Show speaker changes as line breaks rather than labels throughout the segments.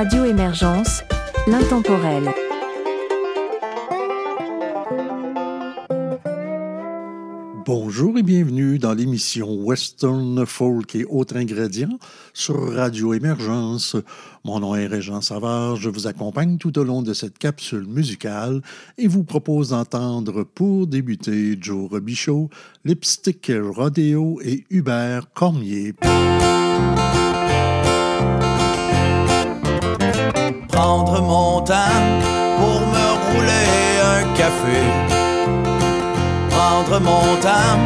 Radio Émergence, l'intemporel.
Bonjour et bienvenue dans l'émission Western Folk et autres ingrédients sur Radio Émergence. Mon nom est Régent Savard, je vous accompagne tout au long de cette capsule musicale et vous propose d'entendre pour débuter Joe Robichaud, Lipstick Rodeo et Hubert Cormier.
Prendre mon temps pour me rouler un café. Prendre mon temps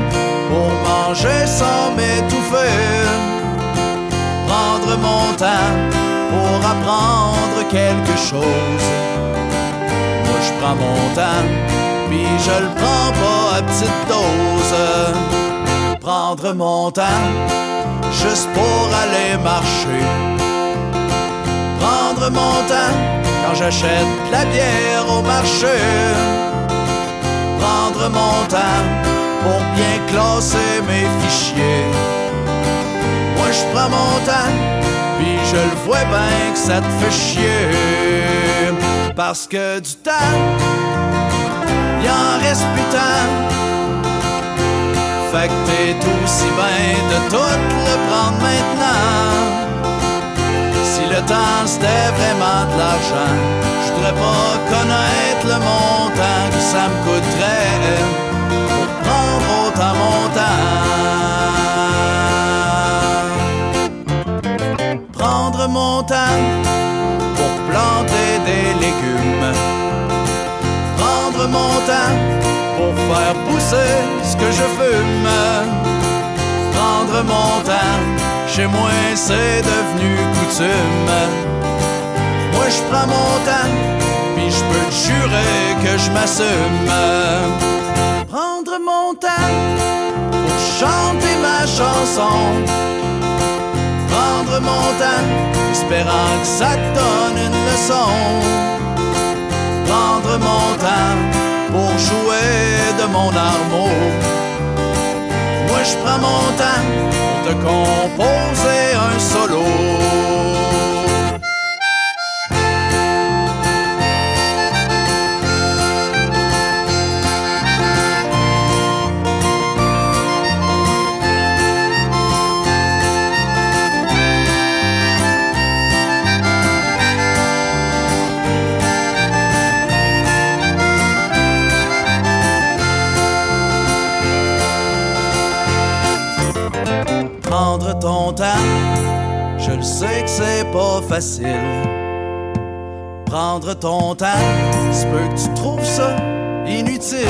pour manger sans m'étouffer. Prendre mon temps pour apprendre quelque chose. Moi je prends mon temps, puis je le prends pas à petite dose. Prendre mon temps juste pour aller marcher prendre mon temps quand j'achète la bière au marché. Prendre mon temps pour bien classer mes fichiers. Moi je prends mon temps, puis je le vois bien que ça te fait chier. Parce que du temps, y en reste putain. Fait que t'es aussi bien de tout le prendre maintenant c'était vraiment de l'argent, je voudrais pas connaître le montant que ça me coûterait pour prendre autant mon temps. Prendre mon temps pour planter des légumes. Prendre mon temps pour faire pousser ce que je fume. Prendre mon temps chez moi, c'est devenu coutume. Moi, je prends mon temps, puis je peux te jurer que je m'assume. Prendre mon temps pour chanter ma chanson. Prendre mon temps, espérant que ça te donne une leçon. Prendre mon temps pour jouer de mon armeau je prends mon temps pour te composer un solo. Ton temps. Je le sais que c'est pas facile. Prendre ton temps, c'est peu que tu trouves ça inutile.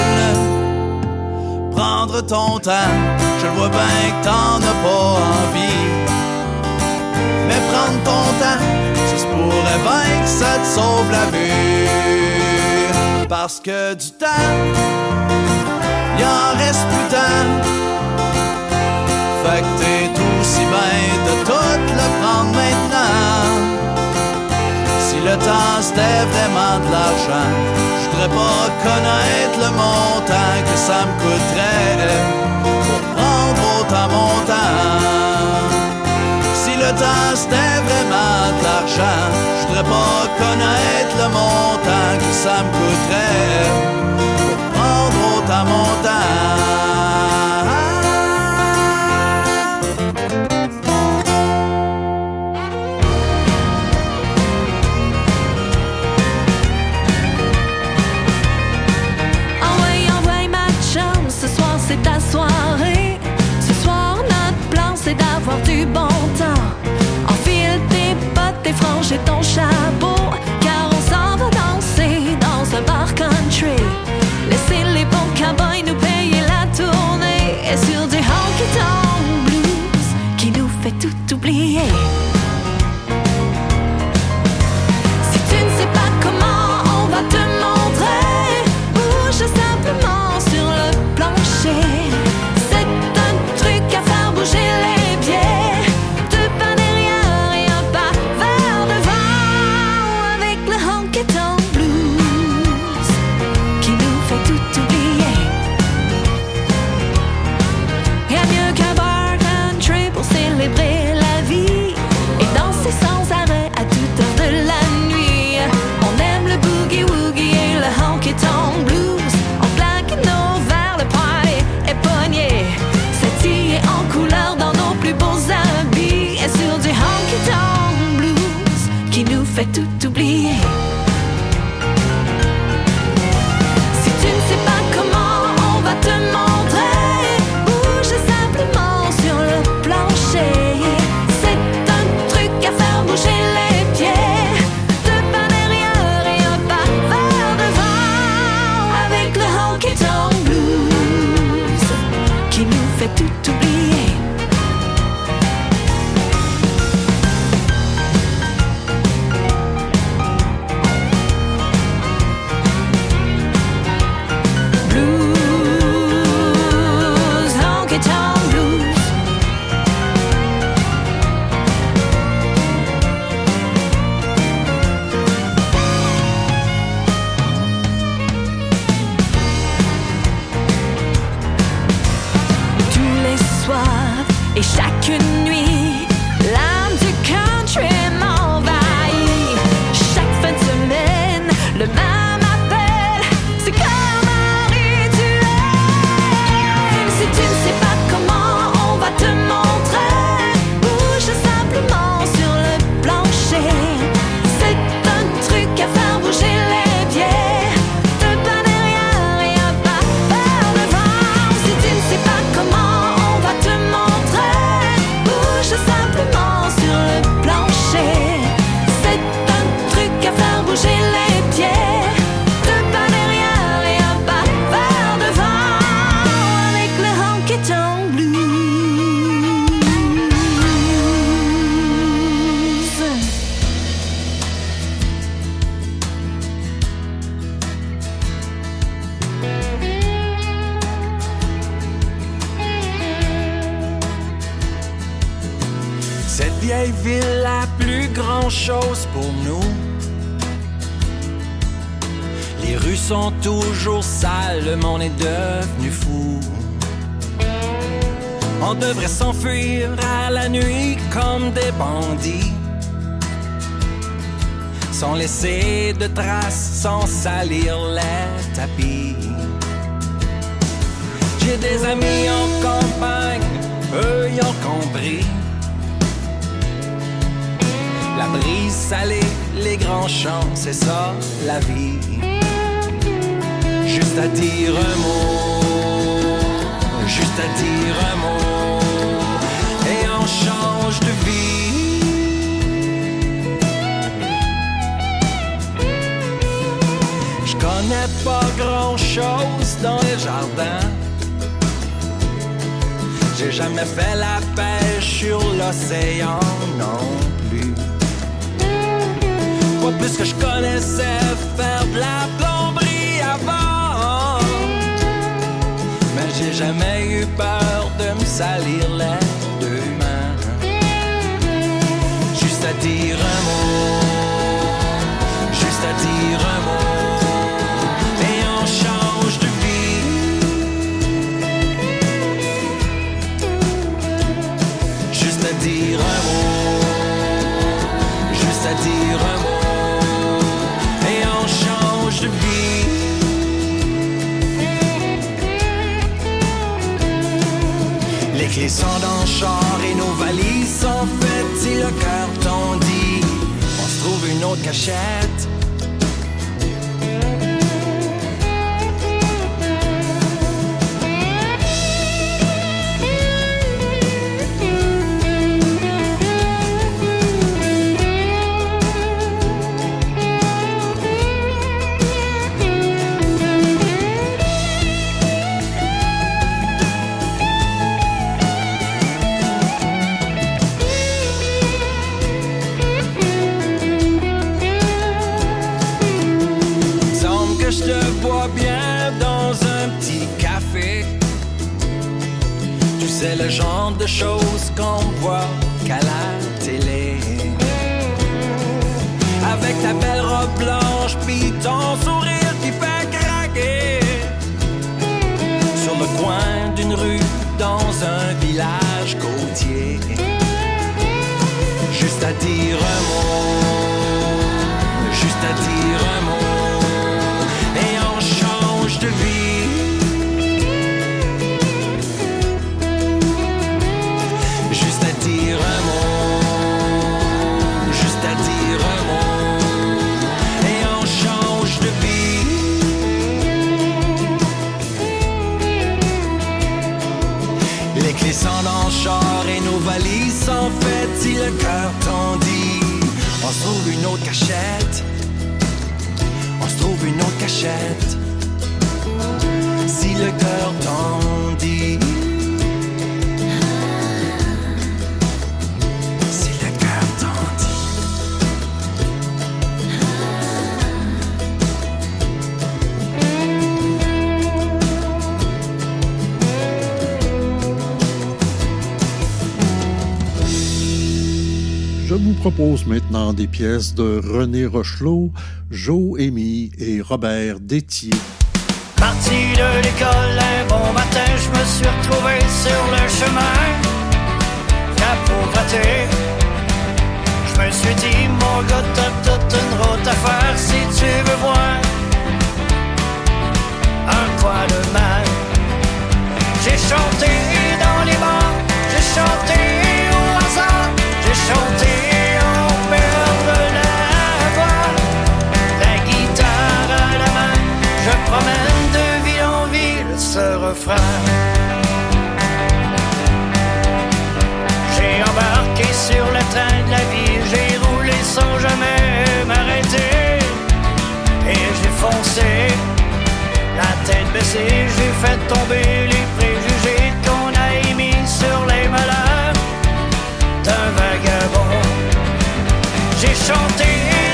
Prendre ton temps, je vois bien que t'en as pas envie. Mais prendre ton temps, ça se pourrait bien que ça te sauve la vie. Parce que du temps, y en reste plus tant fait que t'es aussi bien de tout le prendre maintenant. Si le temps c'était vraiment de l'argent, je voudrais pas connaître le montant que ça me coûterait pour prendre autant mon temps. Si le temps c'était vraiment de l'argent, je voudrais pas connaître le montant que ça me coûterait pour prendre autant mon temps.
J'ai ton chapeau, car on s'en va danser dans un bar country.
Pour nous. Les rues sont toujours sales, le monde est devenu fou. On devrait s'enfuir à la nuit comme des bandits. Sans laisser de traces, sans salir les tapis. J'ai des amis en campagne, eux y ont compris. La brise salée, les grands champs, c'est ça la vie. Juste à dire un mot, juste à dire un mot, et on change de vie. Je connais pas grand chose dans les jardins. J'ai jamais fait la pêche sur l'océan non Pas plus que je connaissais faire de la plomberie avant. Mais j'ai jamais eu peur de me salir les deux mains. Juste à dire un mot, juste à dire un mot, Dans le char et nos valises sont faites. Si le cœur t'en dit, on se trouve une autre cachette. De choses qu'on voit On se trouve une autre cachette. Si le cœur t'en
propose maintenant des pièces de René Rochelot, Joe Amy et Robert Détier.
Parti de l'école un bon matin, je me suis retrouvé sur le chemin. La pauvreté. Je me suis dit, mon gars, t'as toute une route à faire si tu veux voir un coin de mal. J'ai chanté dans les bars, j'ai chanté au hasard, j'ai chanté de ville en ville ce refrain. J'ai embarqué sur le train de la vie, j'ai roulé sans jamais m'arrêter. Et j'ai foncé, la tête baissée, j'ai fait tomber les préjugés qu'on a émis sur les malheurs d'un vagabond. J'ai chanté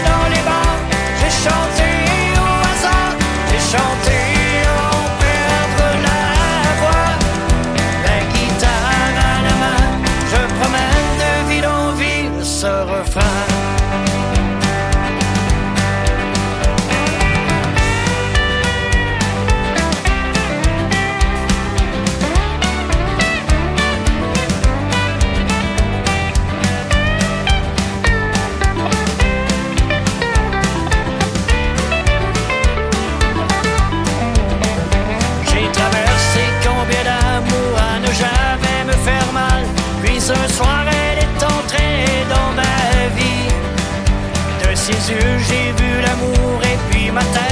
dans les bars, j'ai chanté j'ai ses j'ai vu l'amour. Et puis ma tête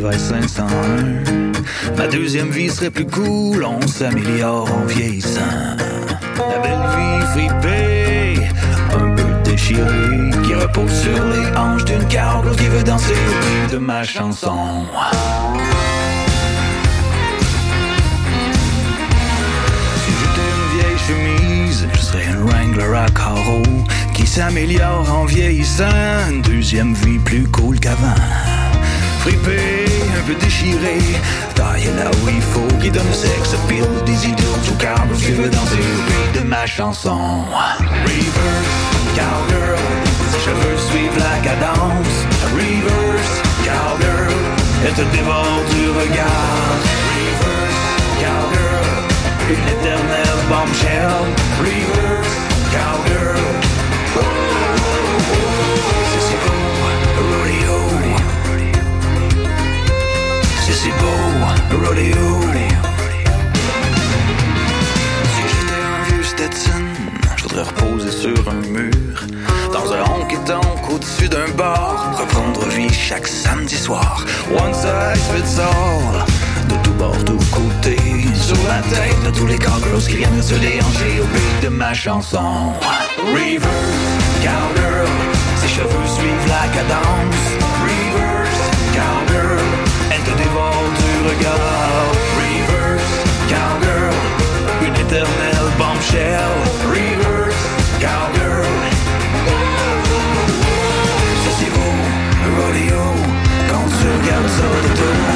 serais une Levi 501. Ma deuxième vie serait plus cool, on s'améliore en vieillissant. La belle vie fripée, un peu déchirée, qui repose sur les hanches d'une cowgirl qui veut danser au beat de ma chanson. Si j'étais une vieille chemise, je serais un Wrangler à carreaux qui s'améliore en vieillissant. Une deuxième vie plus cool qu'avant. Fripé, un peu déchiré, taillé là où il faut, qui donne le sexe, pile des idiots au câble qui veut danser au beat de ma chanson. Reverse, cowgirl, ses cheveux suivent la cadence. Reverse, cowgirl, elle te dévore du regard. Reverse, cowgirl, une éternelle bombshell. Reverse, cowgirl. Beau, rodeo. Si j'étais un vieux Stetson, je voudrais reposer sur un mur. Dans un honky tonk au-dessus d'un bar. Reprendre vie chaque samedi soir. One size fits all. De tout bord, tout côté. Sur la tête de tous les cowgirls qui viennent se déhancher au beat de ma chanson. Reverse, cowgirl. Ses cheveux suivent la cadence. Regard. Reverse, cowgirl. Une éternelle bombshell. Reverse, cowgirl. Ça c'est beau, rodeo. Quand tu regardes ça de dos.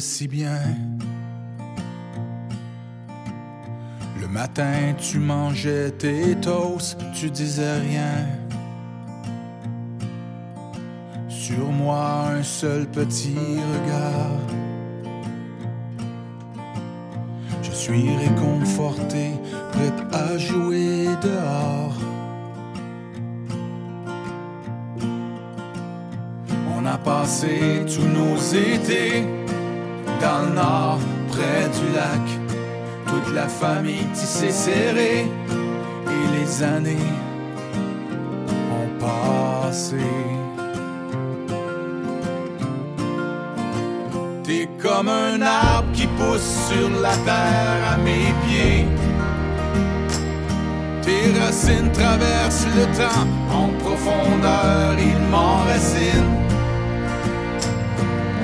Si bien. Le matin tu mangeais tes toasts, tu disais rien. Sur moi un seul petit regard. Je suis réconforté, prêt à jouer dehors. On a passé tous nos étés dans le nord, près du lac. Toute la famille tissée serrée et les années ont passé. T'es comme un arbre qui pousse sur la terre à mes pieds. Tes racines traversent le temps en profondeur, ils m'enracinent.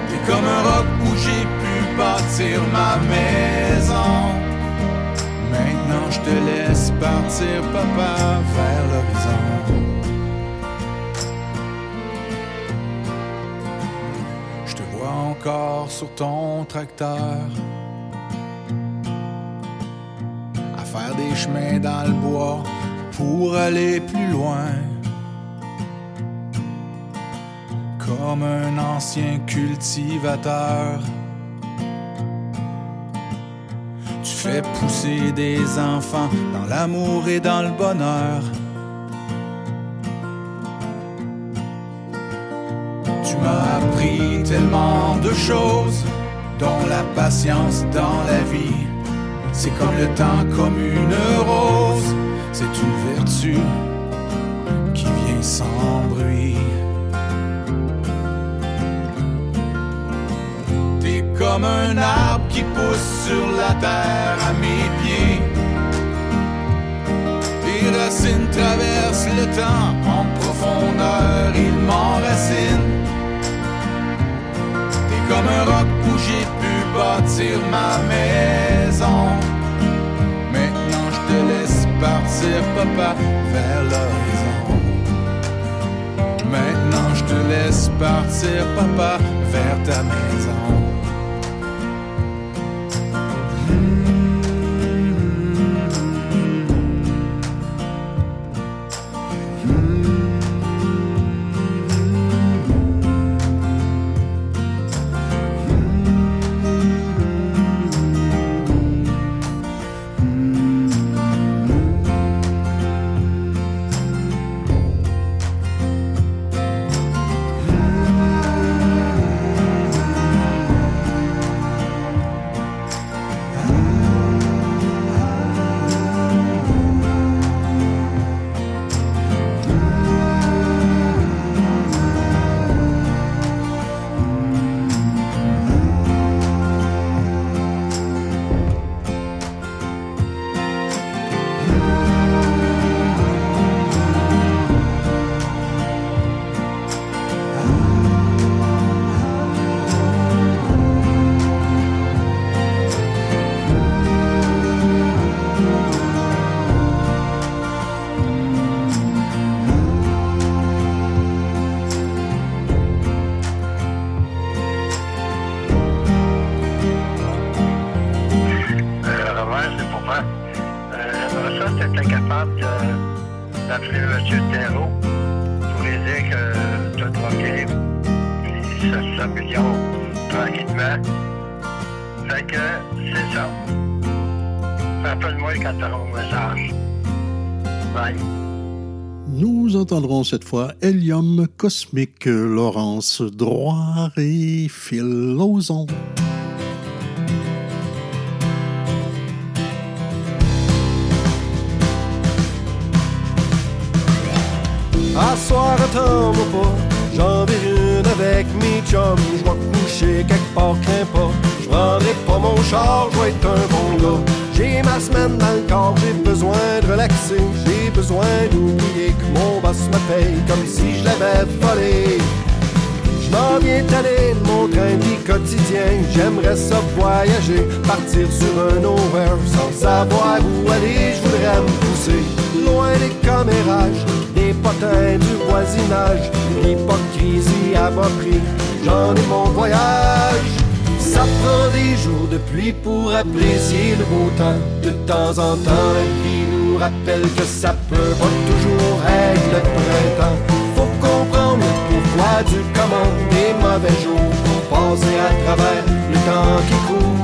T'es comme un roc où bâtir ma maison. Maintenant je te laisse partir, papa, vers l'horizon. Je te vois encore sur ton tracteur. À faire des chemins dans le bois pour aller plus loin. Comme un ancien cultivateur. Tu fais pousser des enfants dans l'amour et dans le bonheur. Tu m'as appris tellement de choses, dont la patience dans la vie. C'est comme le temps, comme une rose, c'est une vertu qui vient sans bruit. Comme un arbre qui pousse sur la terre à mes pieds. Tes racines traversent le temps en profondeur, ils m'enracinent. T'es comme un roc où j'ai pu bâtir ma maison. Maintenant je te laisse partir, papa, vers l'horizon. Maintenant je te laisse partir, papa, vers ta maison.
Cette fois Hélium Cosmique, Laurence Droit et Phil Lauzon.
À soir, attends-moi pas. J'en une avec mes chums. Je vais coucher quelque part, crains pas. Je prendrai pas mon char, je vais être un bon gars. J'ai ma semaine dans le corps, j'ai besoin de relaxer. J'ai besoin d'oublier que mon boss me paye comme si je l'avais volé. Je m'en viens t'aller de mon train vie quotidien. J'aimerais ça voyager, partir sur un nowhere sans savoir où aller. Je voudrais me pousser loin des commérages, des potins du voisinage. L'hypocrisie à bas prix, j'en ai mon voyage. Ça prend des jours de pluie pour apprécier le beau temps. De temps en temps, la vie nous rappelle que ça peut pas toujours être le printemps. Faut comprendre le pourquoi du comment des mauvais jours pour passer à travers le temps qui court.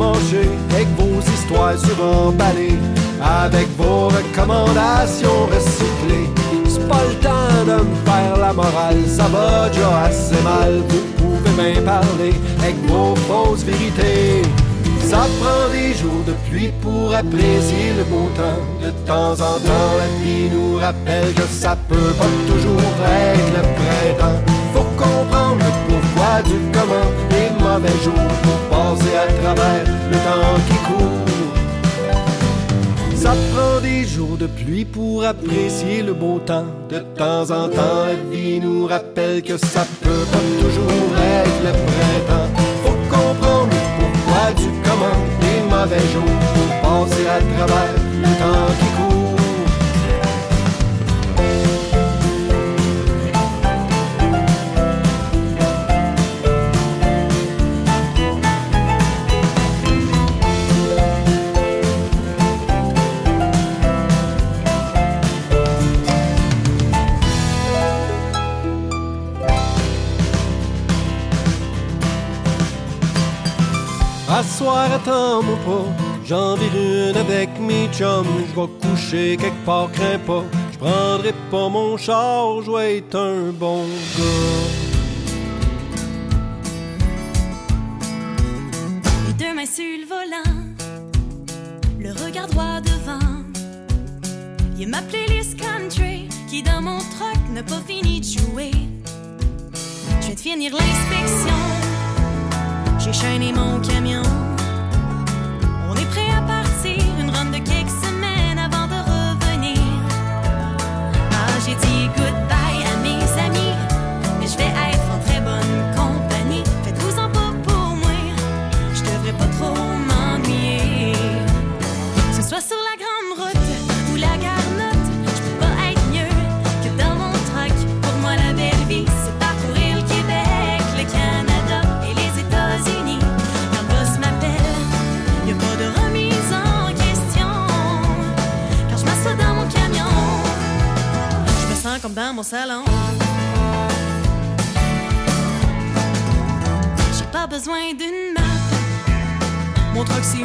Avec vos histoires suremballées, avec vos recommandations recyclées. C'est pas le temps de me faire la morale, ça va déjà assez mal. Vous pouvez bien parler avec vos fausses vérités. Ça prend des jours de pluie pour apprécier le beau temps. De temps en temps, la vie nous rappelle que ça peut pas toujours être le printemps. Faut comprendre le pourquoi du comment mauvais jours pour passer à travers le temps qui court. Ça prend des jours de pluie pour apprécier le beau temps. De temps en temps, la vie nous rappelle que ça peut pas toujours être le printemps. Faut comprendre pourquoi du comment des mauvais jours pour passer à travers le temps qui soir, attends-moi pas. J'en vire une avec mes chums. Je vais coucher quelque part, crains pas. Je prendrai pas mon char, je vais être un bon gars.
Les deux mains sur le volant, le regard droit devant. Il y a ma playlist country qui dans mon truck n'a pas fini de jouer. Je de finir l'inspection, j'ai chaîné mon camion. Salon. J'ai pas besoin d'une map. Mon truck, c'est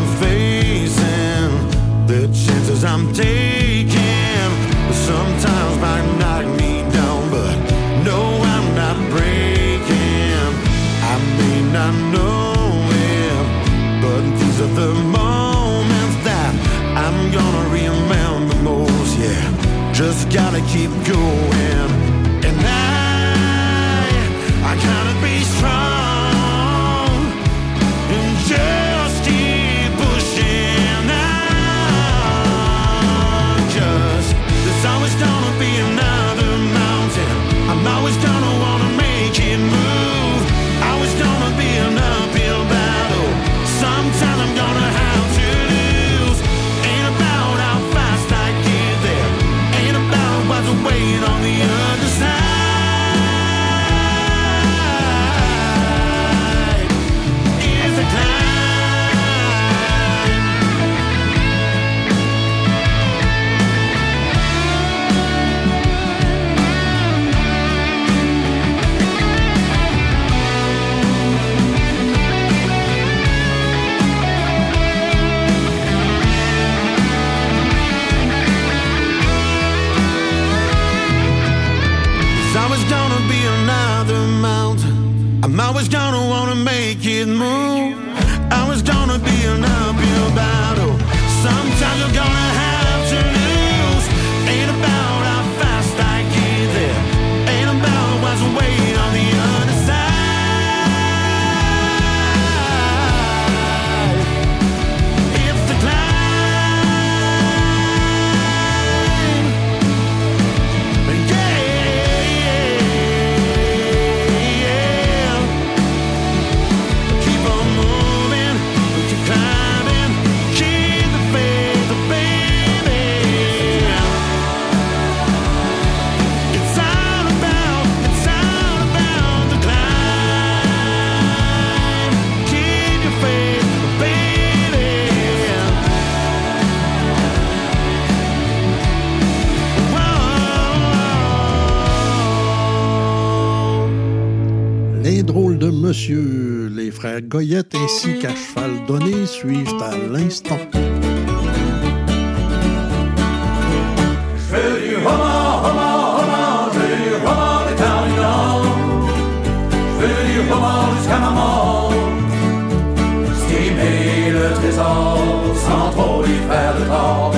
I'm facing, the chances I'm taking.
ainsi oh. qu'à cheval donné, suivent à l'instant.
Je veux du homard, homard, homard, je fais du homard des terminants. Je veux du homard jusqu'à ma mort. Estimer le trésor sans trop lui faire de tort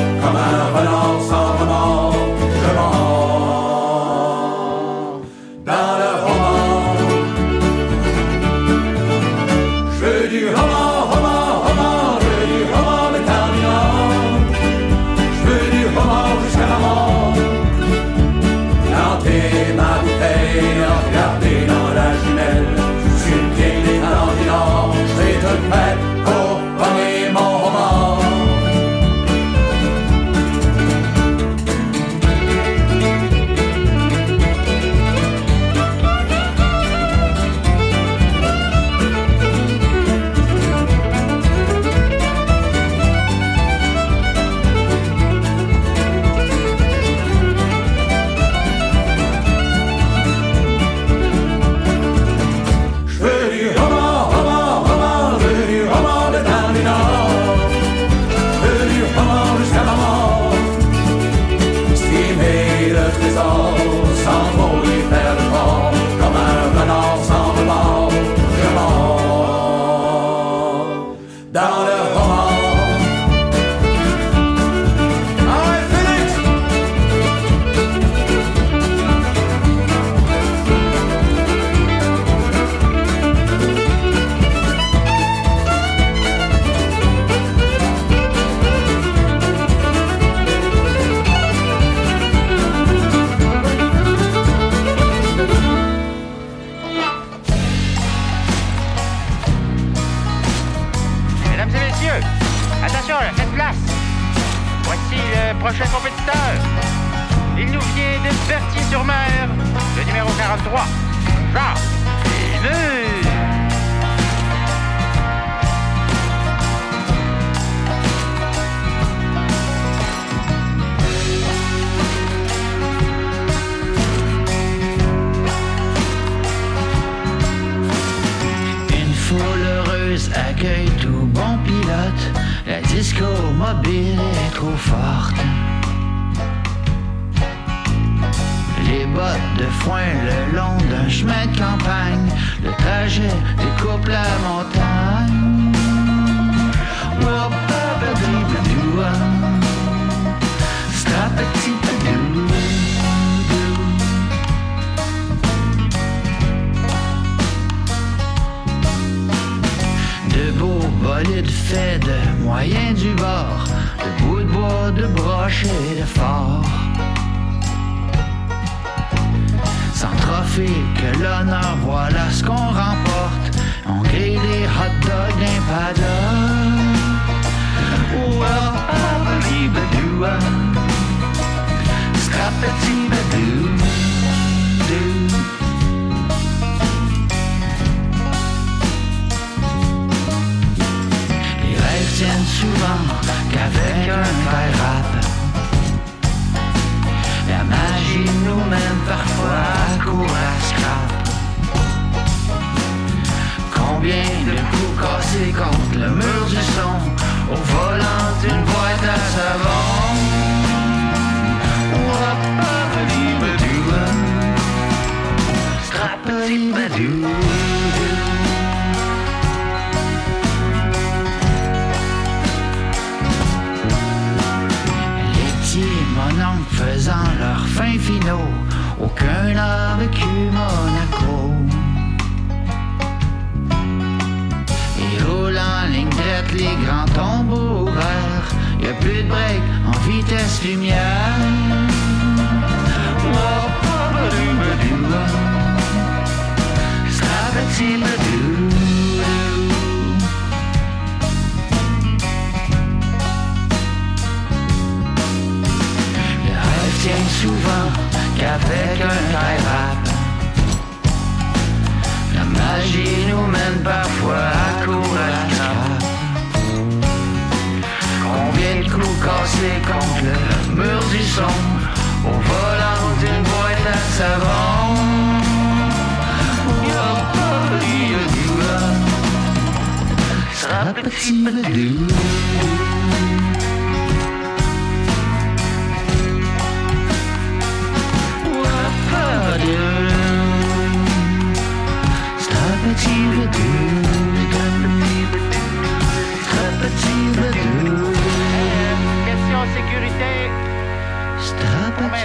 souvent qu'avec un tie rap. La magie nous mène parfois à court à. Combien de coups cassés contre le mur du son au volant d'une boîte à savon. Sera petit peu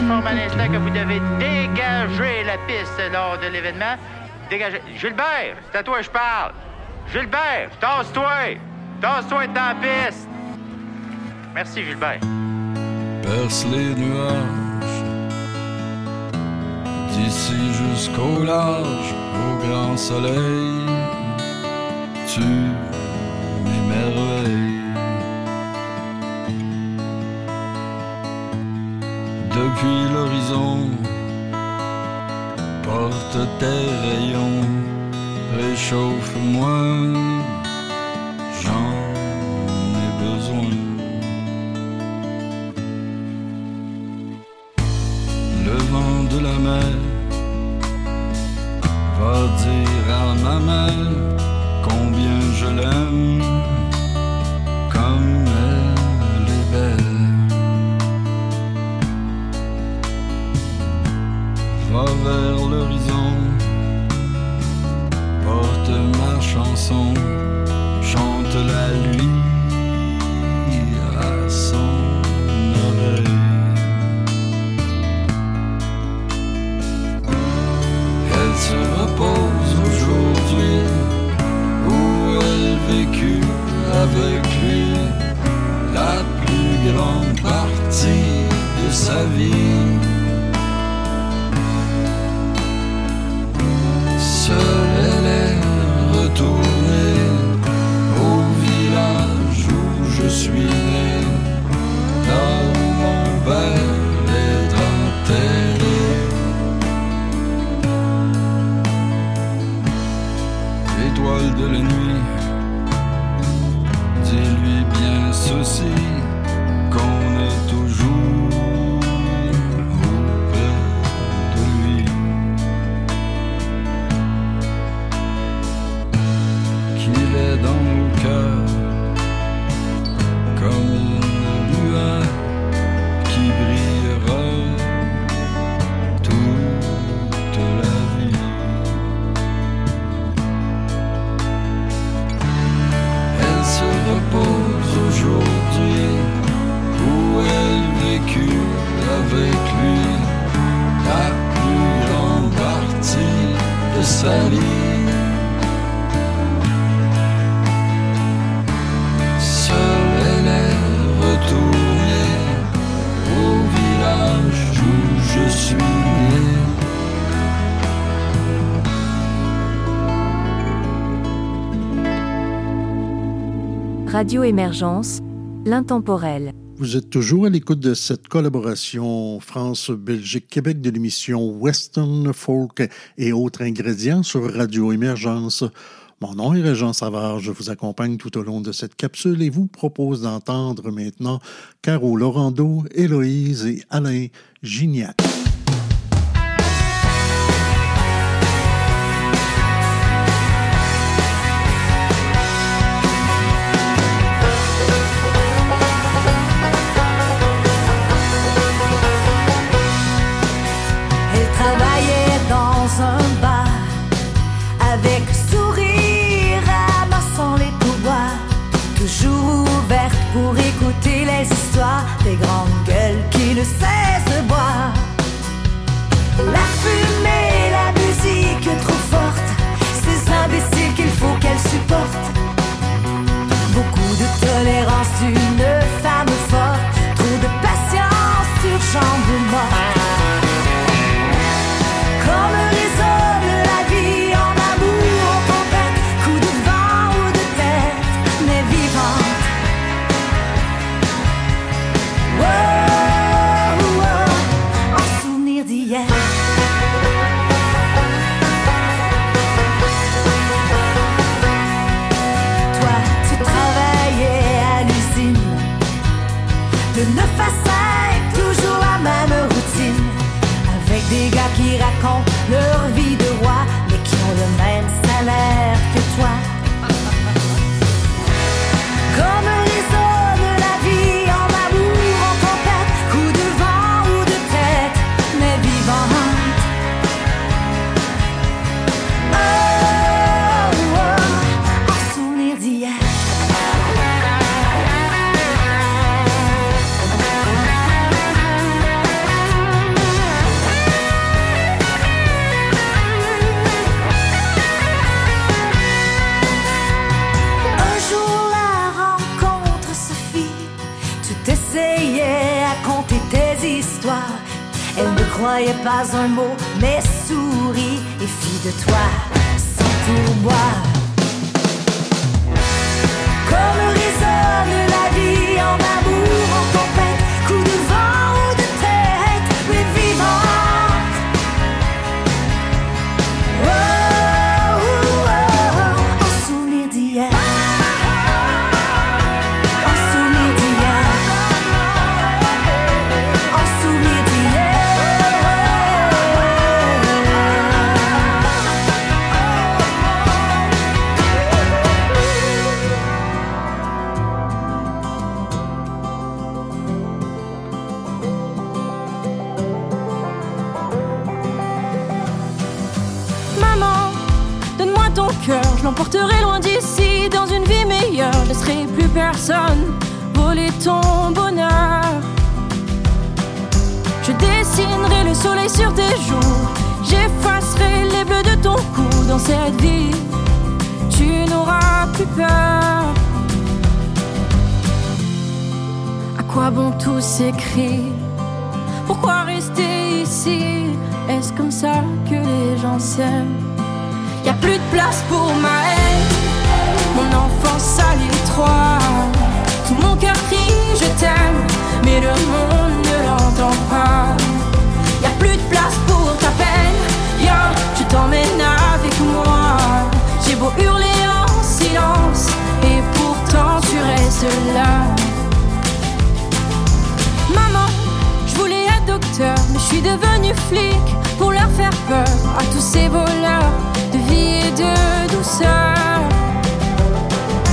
informe à
l'instant que vous devez dégager la piste lors de l'événement. Dégagez. Gilbert, c'est à toi que je parle. Gilbert, tasse-toi. Tasse-toi de ta piste. Merci, Gilbert.
Perce les nuages d'ici jusqu'au large, au grand soleil, tu m'émerveilles. Depuis l'horizon, porte tes rayons, réchauffe-moi Mama
Radio Émergence, l'intemporel.
Vous êtes toujours à l'écoute de cette collaboration France-Belgique-Québec de l'émission Western Folk et autres ingrédients sur Radio Émergence. Mon nom est Régent Savard, je vous accompagne tout au long de cette capsule et vous propose d'entendre maintenant Caro Laurando, Héloïse et Alain Gignac.
Gueules qui Elle ne croyait pas un mot, mais sourit et fit de toi sans pourboire. Comme résonne la vie en amour,
l'emporterai loin d'ici, dans une vie meilleure. Je laisserai plus personne voler ton bonheur. Je dessinerai le soleil sur tes joues, j'effacerai les bleus de ton cou dans cette vie. Tu n'auras plus peur. À quoi bon tous ces cris Pourquoi rester ici? Est-ce comme ça que les gens s'aiment? Place pour ma haine. Mon enfance à l'étroit Tout mon cœur crie je t'aime. Mais le monde ne l'entend pas. Y a plus de place pour ta peine. Viens, je t'emmène avec moi. J'ai beau hurler en silence. Et pourtant tu restes là. Maman, je voulais être docteur, mais je suis devenu flic pour leur faire peur à tous ces voleurs de et douceur.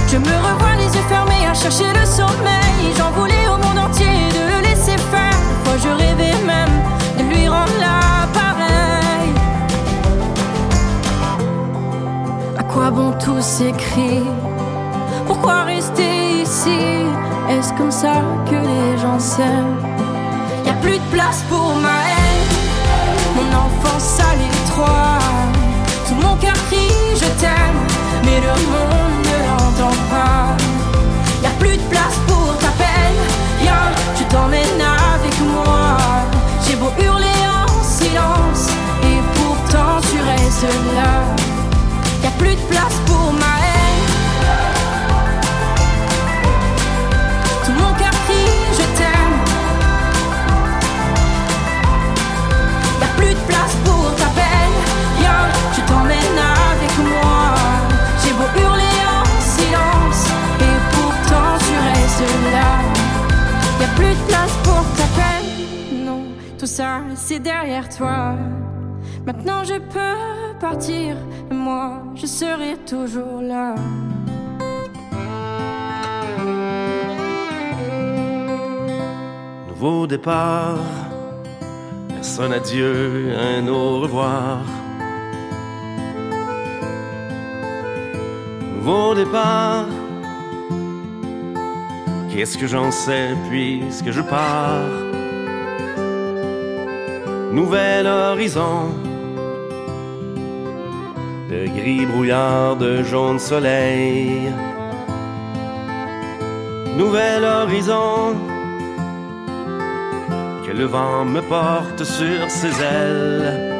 Je me revois les yeux fermés à chercher le sommeil. J'en voulais au monde entier de le laisser faire. Parfois je rêvais même de lui rendre l'appareil. À quoi bon tous ces cris Pourquoi rester ici? Est-ce comme ça que les gens s'aiment? Y a plus de place pour ma haine Mon l'étroit Tout mon crie je t'aime Mais le monde ne l'entend pas. Y a plus de place pour ta peine Viens, je t'emmène avec moi. J'ai beau hurler en silence Et pourtant tu restes là. Y a plus de place pour ma haine plus de place pour ta peine. Non, tout ça c'est derrière toi. Maintenant je peux partir, et moi je serai toujours là.
Nouveau départ, personne adieu, un au revoir? Nouveau départ qu'est-ce que j'en sais puisque je pars? Nouvel horizon, de gris brouillard, de jaune soleil. Nouvel horizon, que le vent me porte sur ses ailes.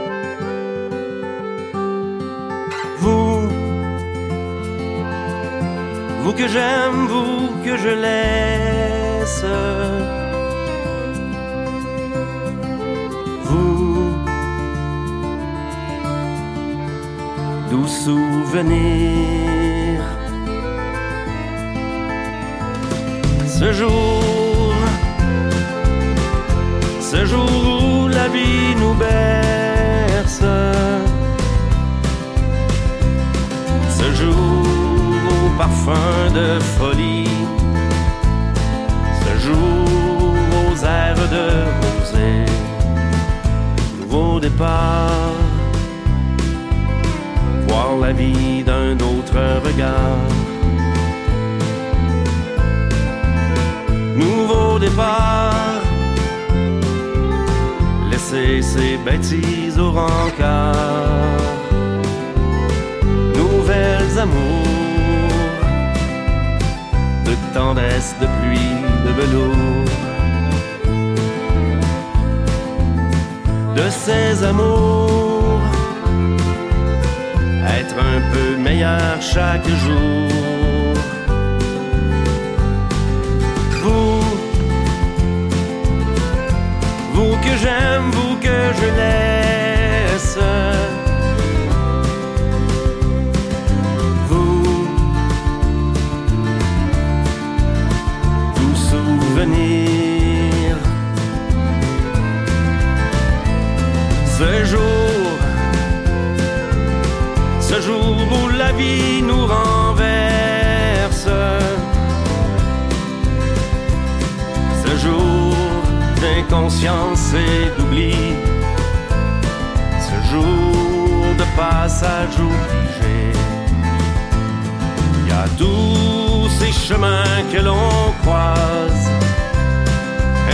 Que j'aime, vous que je laisse. Vous, doux souvenirs. Ce jour, ce jour où la vie nous berce, parfum de folie, ce jour aux airs de rosée, nouveau départ, voir la vie d'un autre regard. Nouveau départ, laisser ses bêtises au rencard. Nouvelles amours, tendresse, de pluie, de velours. De ces amours, être un peu meilleur chaque jour. Vous, vous que j'aime, vous que je laisse. Nous renverse. Ce jour d'inconscience et d'oubli. Ce jour de passage obligé. Il y a tous ces chemins que l'on croise.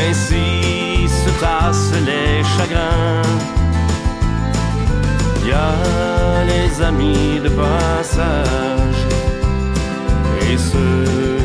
Ainsi se tassent les chagrins. Y a les amis de passage. Et ceux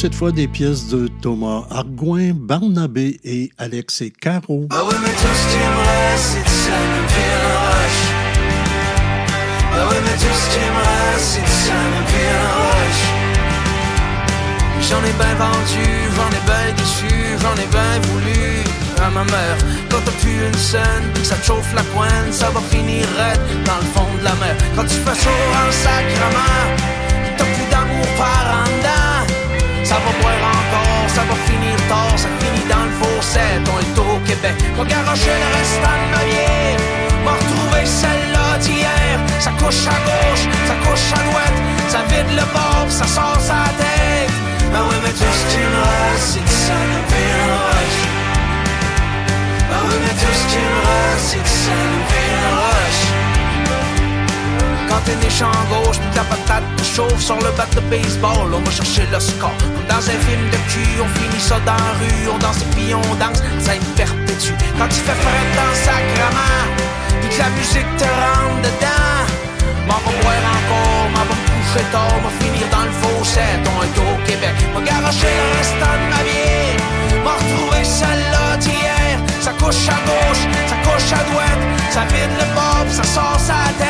cette fois des pièces de Thomas Argoin, Barnabé et Alex et Caro.
Ah. Ah. J'en ai bien vendu, j'en ai bien déçu, j'en ai bien voulu à ma mère. Quand t'as une scène, ça te chauffe la pointe, ça va finir raide dans le fond de la mer. Quand tu fais chaud en sacrement, t'as plus d'amour par. Ça va boire encore, ça va finir tard, ça finit dans le fossé, ton le tour
Québec. Va garocher le restant de ma vie. Va retrouver celle-là d'hier. Ça couche à gauche, ça couche à droite. Ça vide le bord, ça sort Quand t'es né champ gauche, pis la patate te chauffe sur le bat de baseball, on va chercher le score. Comme dans un film de cul, on finit ça dans la rue, on danse et puis on danse, ça y perpétue. Quand il fait frais dans le sacrement, pis que la musique te rentre dedans, m'en va boire encore, m'en va me coucher tard, m'en finir dans le fossette, on est au Québec. M'a garocher le restant de ma vie, m'a retrouvé celle-là d'hier. Ça couche à gauche, ça couche à droite, ça vide le pis ça sort sa tête.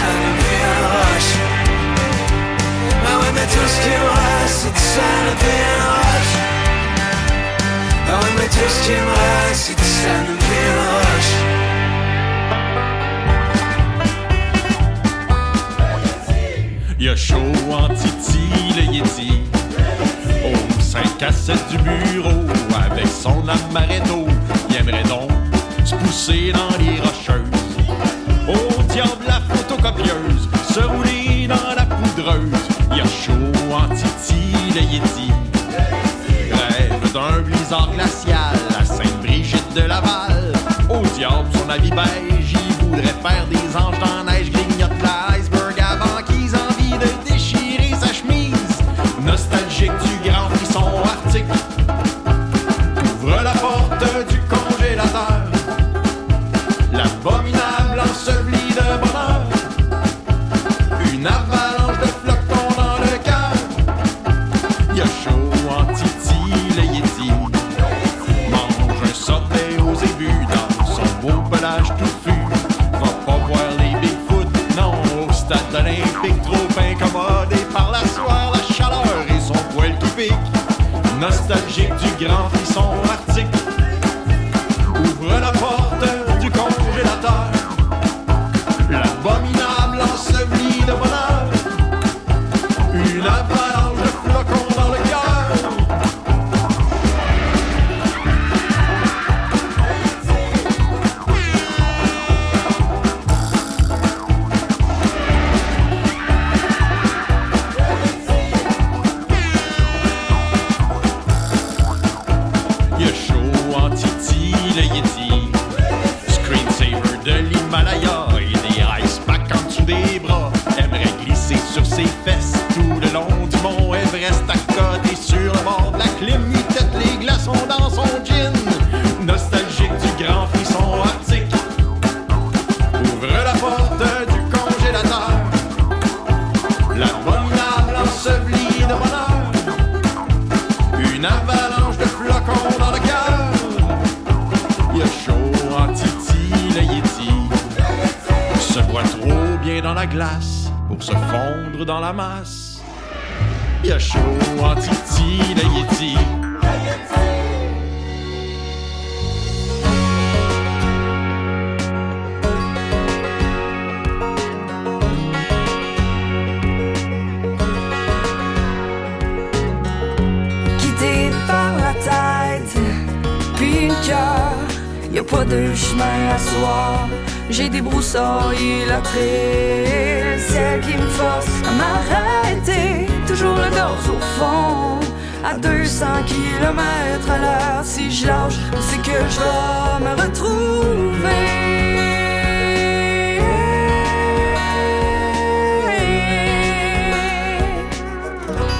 Mais tout ce.
Y'a chaud en titi, le Yeti. Au 5 à 7 du bureau, avec son amaretto, il aimerait donc se pousser dans les rocheuses. Au diable la photocopieuse, se rouler dans la poudreuse. Chaud en titi, le Yeti. Rêve d'un blizzard glacial à Sainte-Brigitte de Laval. Au diable, son habit beige, il voudrait faire des anges dans la glace pour se fondre dans la masse. Y'a chaud en titi, le Yeti.
Y a pas de chemin à soi. J'ai des broussailles la traîne, celle qui me force à m'arrêter. Toujours le gaz au fond, à 200 km à l'heure. Si je lâche, c'est que je vais me retrouver.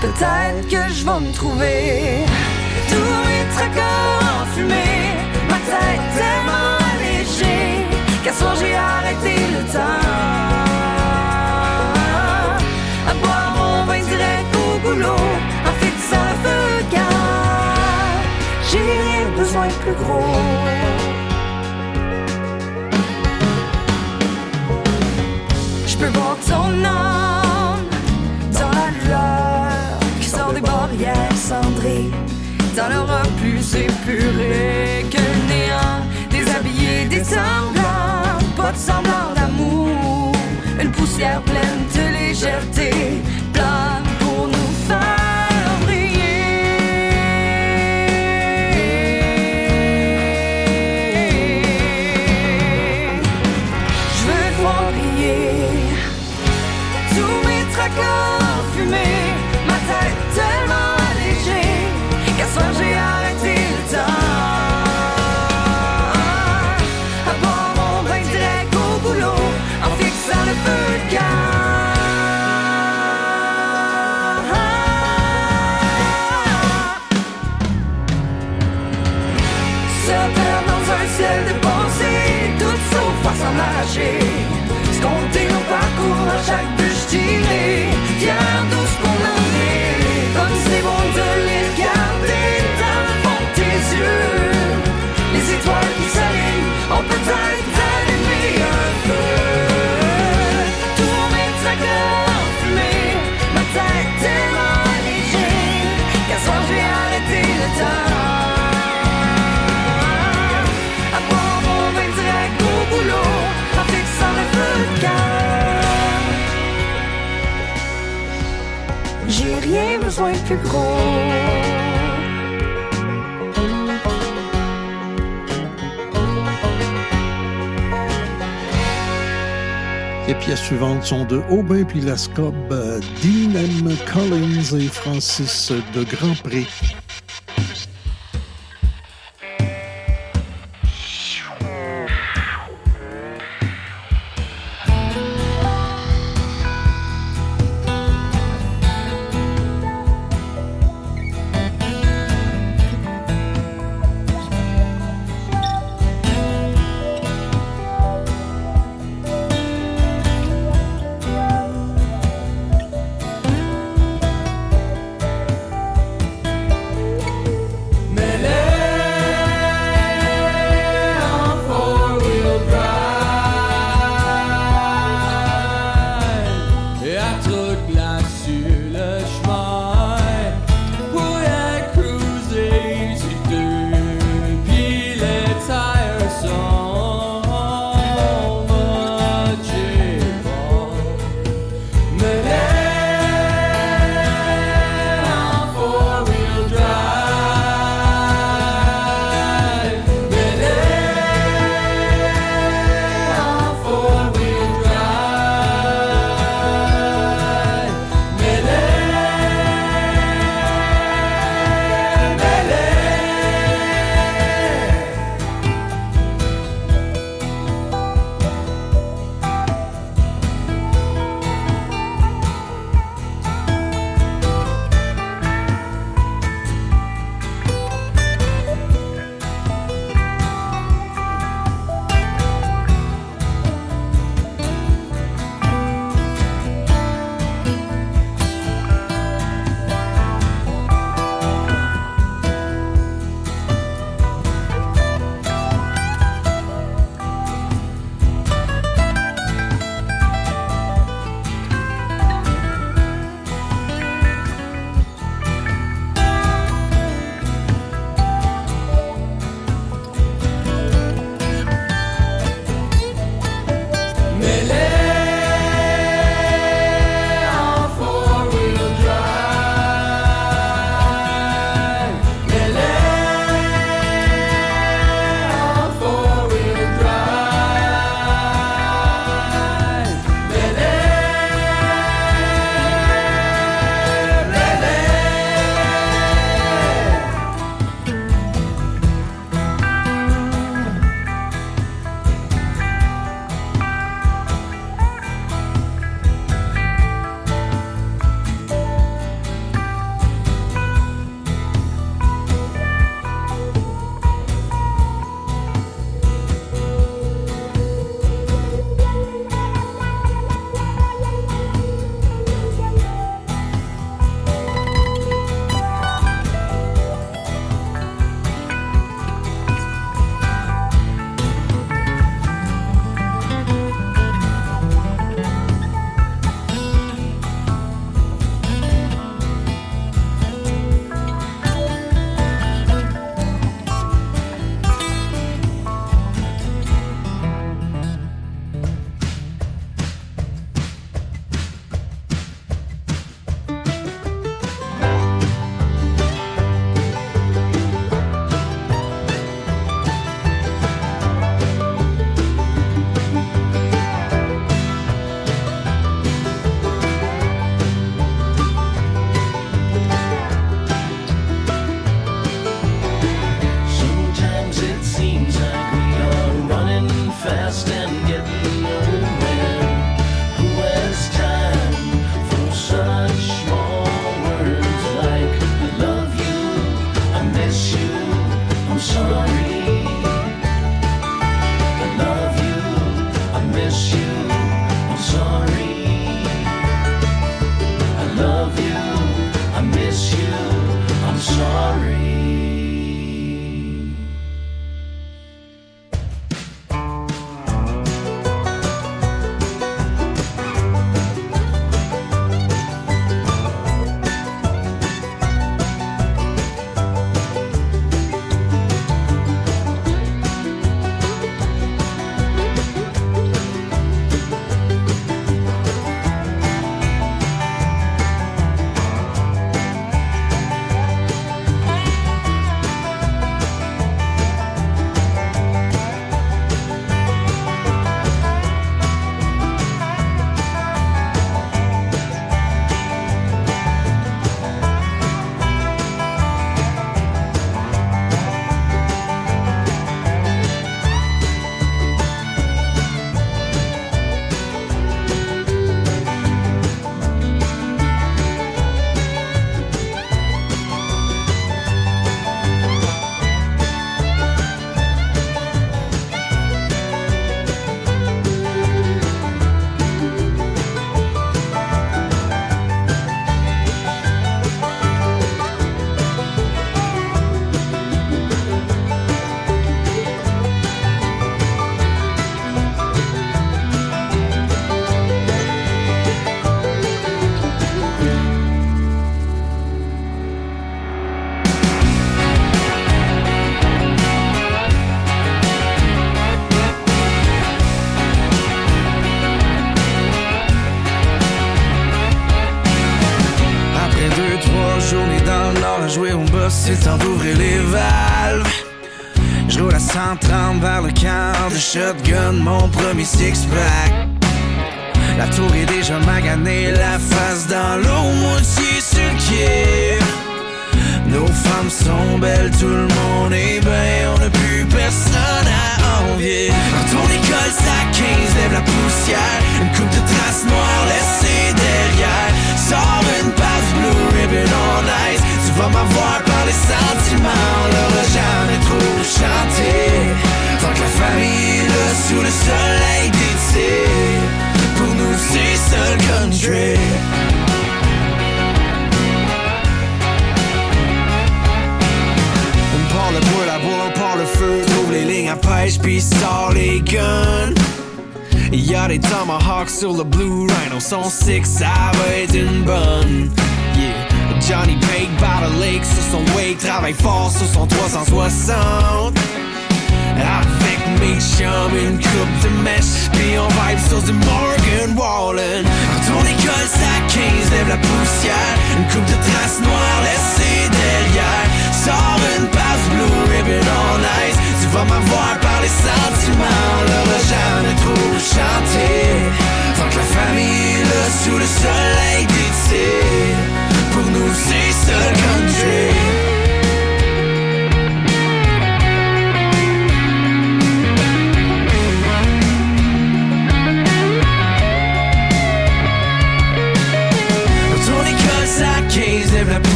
Peut-être que je vais me trouver Tous mes tracas en fumée Ma tête tellement allégée qu'à soir j'ai arrêté le temps. À boire mon vin direct au goulot, en fixant le feu car j'ai rien besoin de plus gros. Je peux voir ton âme dans la lueur qui sort des barrières cendrées, dans l'aura plus épurée semblant, pas de semblant d'amour. Une poussière pleine de légèreté. Les
pièces suivantes sont de Aubin Pilascob, Dean M. Collins et Francis de Grandpré.
Fast
c'est temps d'ouvrir les valves. Je à 130 vers le camp de shotgun, mon premier six-pack. La tour est déjà maganée, la face dans l'eau, moitié sur le quai. Nos femmes sont belles, tout le monde est bien, on n'a plus personne à envier. Retourne l'école, ça 15, lève la poussière, une coupe de traces noires laissées derrière. Sors une passe blue ribbon on ice, tu vas m'avoir sentiments, on l'aura jamais trop chanté. Tant que la là sous le soleil d'été, pour nous c'est le country. On part le la bois, on part le feu, trouve les lignes à pêche, puis sort les guns. Y'a des tomahawks sur le Blue Rhino, son six, ça va être une bonne. Johnny Bake par le lake sur son wake, travaille fort sur son 360. Avec mes chums, une coupe de mèche, puis on vibe sur du Morgan Wallen. Retourne école, ça 15, lève la poussière, une coupe de traces noires laissées derrière. Sors une passe blue ribbon on ice, tu vas m'avoir par les sentiments,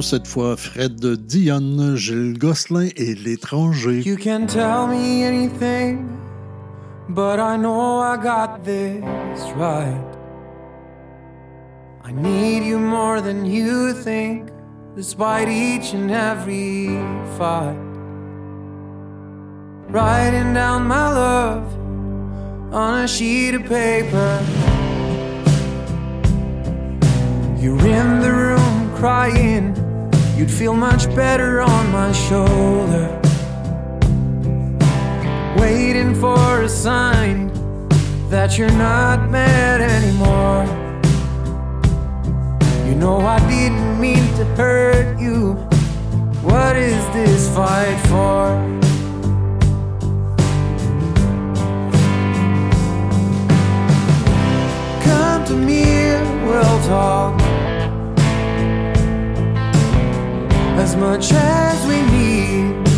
cette fois Fred Dionne, Gilles Gosselin et l'étranger.
You can tell me anything, but I know I got this right. I need you more than you think, despite each and every fight. Writing down my love on a sheet of paper. You're in the room crying, you'd feel much better on my shoulder. Waiting for a sign that you're not mad anymore. You know I didn't mean to hurt you. What is this fight for? Come to me, we'll talk as much as we need.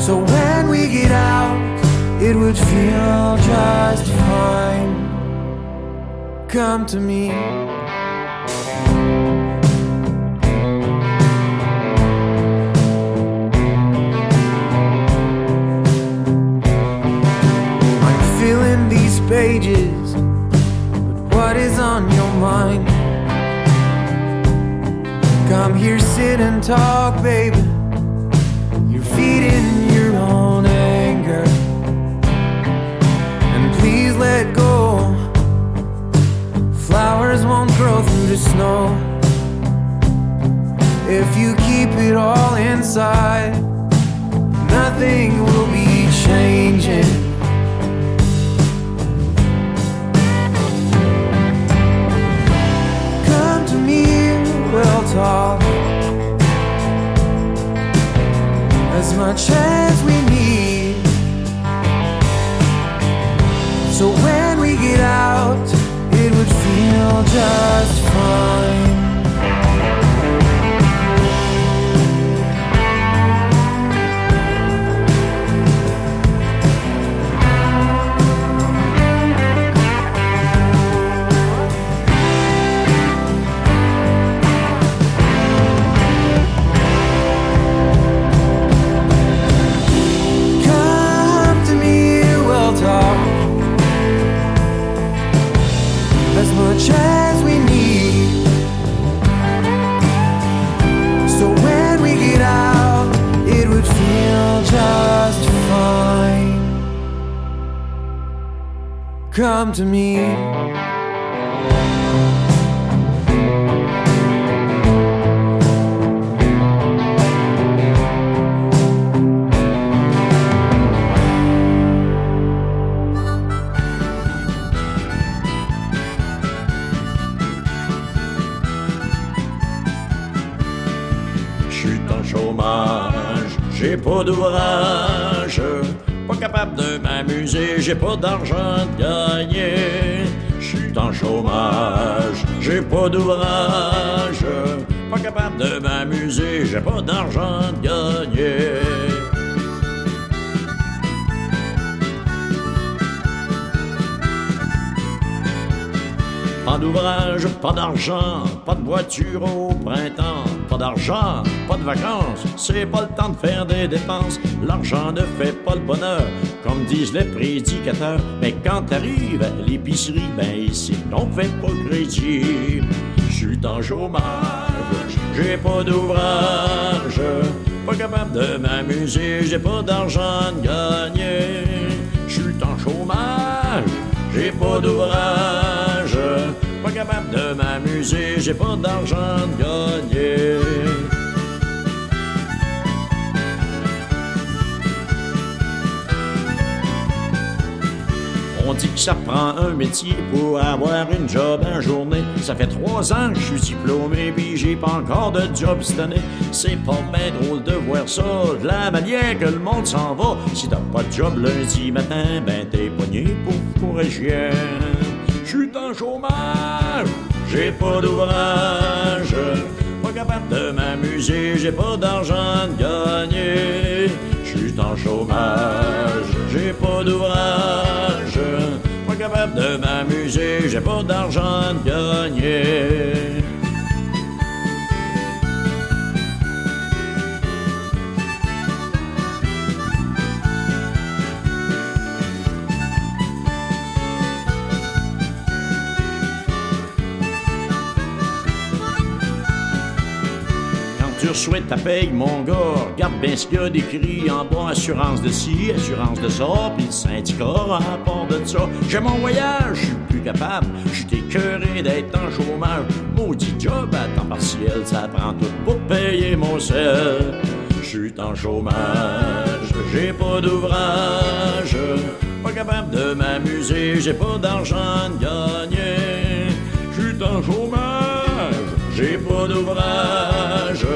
So when we get out, it would feel just fine. Come to me. I'm filling these pages, but what is on your mind? Come here, sit and talk, baby. You're feeding your own anger. And please let go. Flowers won't grow through the snow. If you keep it all inside, nothing will be changing. Talk as much as we need. So when we get out, it would feel just fine. To me.
Pas d'argent, pas de voiture au printemps, pas d'argent, pas de vacances, c'est pas le temps de faire des dépenses. L'argent ne fait pas le bonheur, comme disent les prédicateurs. Mais quand t'arrives à l'épicerie, ben ici, on fait pas crédit. Je suis en chômage, j'ai pas d'ouvrage, pas capable de m'amuser, j'ai pas d'argent de gagner. Je suis en chômage, j'ai pas d'ouvrage, de m'amuser, j'ai pas d'argent de gagner. On dit que ça prend un métier pour avoir une job en journée. Ça fait trois ans que je suis diplômé, puis j'ai pas encore de job cette année. C'est pas bien drôle de voir ça, de la manière que le monde s'en va. Si t'as pas de job lundi matin, ben t'es pogné pour corrigien. Chômage, j'ai pas d'ouvrage, pas capable de m'amuser, j'ai pas d'argent de gagner. Je suis en chômage, j'ai pas d'ouvrage, pas capable de m'amuser, j'ai pas d'argent de gagner. Tu reçois ta paye, mon gars, regarde bien ce qu'il y a décrit en bas, assurance de ci, assurance de ça, puis le syndicat, à part de ça. J'ai mon voyage, je suis plus capable, je suis écœuré d'être en chômage. Maudit job à temps partiel, ça prend tout pour payer mon sel. Je suis en chômage, j'ai pas d'ouvrage, pas capable de m'amuser, j'ai pas d'argent de gagner. Je suis en chômage, j'ai pas d'ouvrage,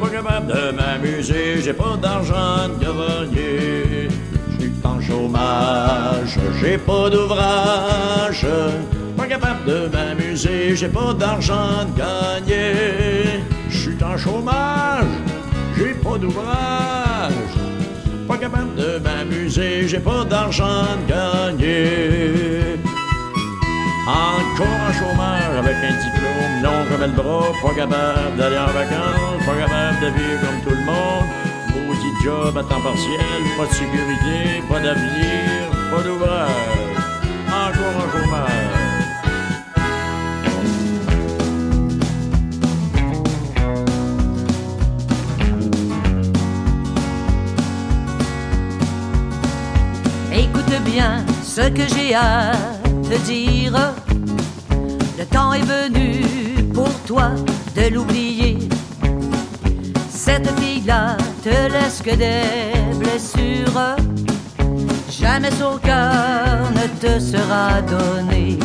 pas capable de m'amuser, j'ai pas d'argent de gagner. Je suis en chômage, j'ai pas d'ouvrage, pas capable de m'amuser, j'ai pas d'argent de gagner. Je suis en chômage, j'ai pas d'ouvrage, pas capable de m'amuser, j'ai pas d'argent de gagner. Encore en chômage avec un diplôme long comme le bras, pas capable d'aller en vacances, pas capable de vivre comme tout le monde. Maudit job à temps partiel, pas de sécurité, pas d'avenir, pas d'ouvrage. Encore en chômage.
Écoute bien ce que j'ai à dire. Le temps est venu pour toi de l'oublier. Cette fille-là te laisse que des blessures. Jamais son cœur ne te sera donné.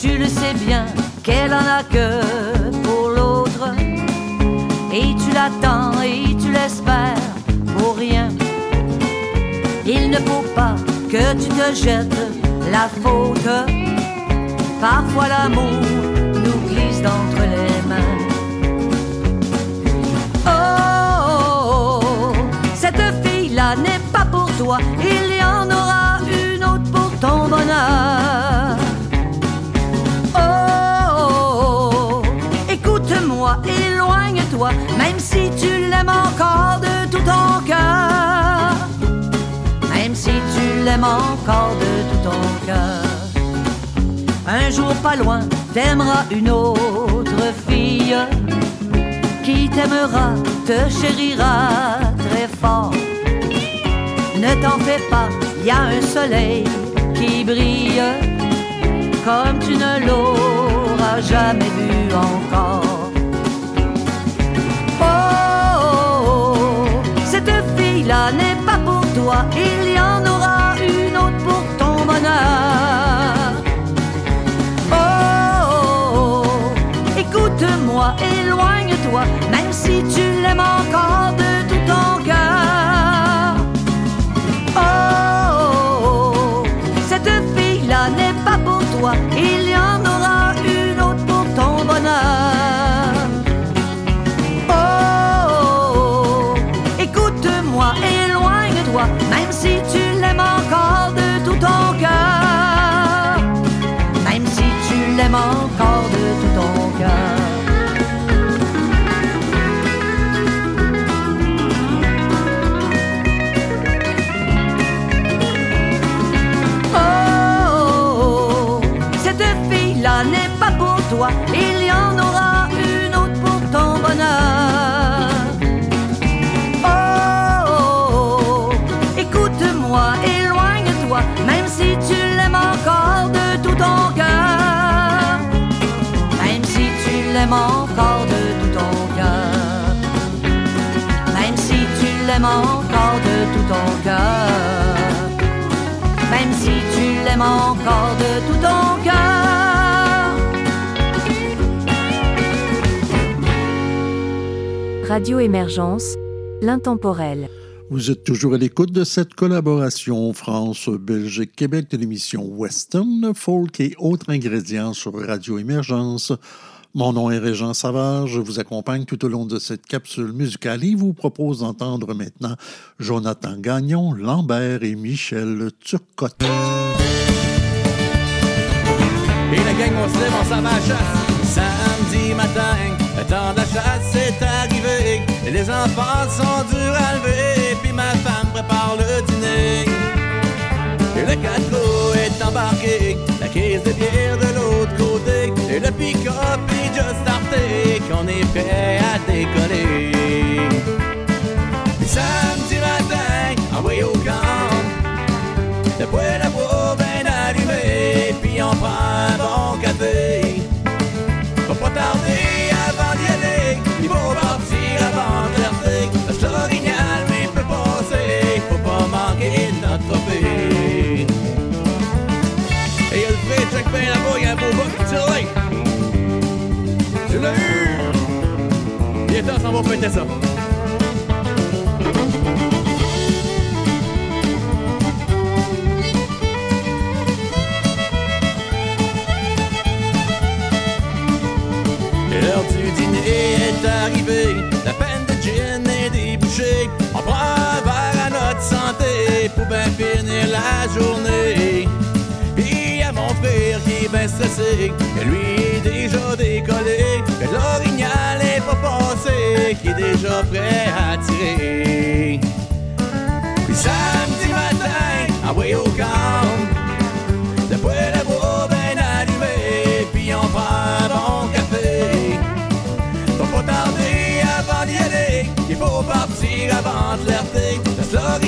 Tu le sais bien qu'elle en a que pour l'autre. Et tu l'attends et tu l'espères pour rien. Il ne faut pas que tu te jettes la faute. Parfois l'amour nous glisse d'entre les mains. Oh, cette fille-là n'est pas pour toi. Il y en aura une autre pour ton bonheur. Oh, écoute-moi, éloigne-toi, même si tu l'aimes encore de tout ton cœur même si tu l'aimes encore de tout Un jour pas loin, t'aimeras une autre fille qui t'aimera, te chérira très fort. Ne t'en fais pas, y a un soleil qui brille comme tu ne l'auras jamais vu encore. Oh, cette fille-là n'est pas pour toi, il y en pour ton bonheur. Oh, écoute-moi, éloigne-toi, même si tu l'aimes encore de l'aimes encore de tout ton cœur. Même si tu l'aimes encore de tout ton cœur.
Radio Émergence, l'intemporel.
Vous êtes toujours à l'écoute de cette collaboration France-Belgique-Québec de l'émission Western, Folk et autres ingrédients sur Radio Émergence. Mon nom est Régent Savard, je vous accompagne tout au long de cette capsule musicale et vous propose d'entendre maintenant Jonathan Gagnon, Lambert et Michel Turcotte.
Et la gang, on se lève, on va chasse. Samedi matin, le temps de la chasse est arrivé. Et les enfants sont durs à lever. Puis ma femme prépare le dîner. Et le 4 roues est embarqué. La caisse de bière de l'autre côté. Et le pick-up játéka nő. Száll Bientôt, on va fêter ça. L'heure du dîner est arrivée, la peine de gin est débouchée. On prend un verre à notre santé pour bien finir la journée. Qui est bien stressé, que lui est déjà décollé, que l'orignal est pas passé, qui est déjà prêt à tirer. Puis samedi matin, envoyé au camp, le poêle à bois bien allumé, puis on prend un bon café. Faut pas tarder avant d'y aller, il faut partir avant de clarté.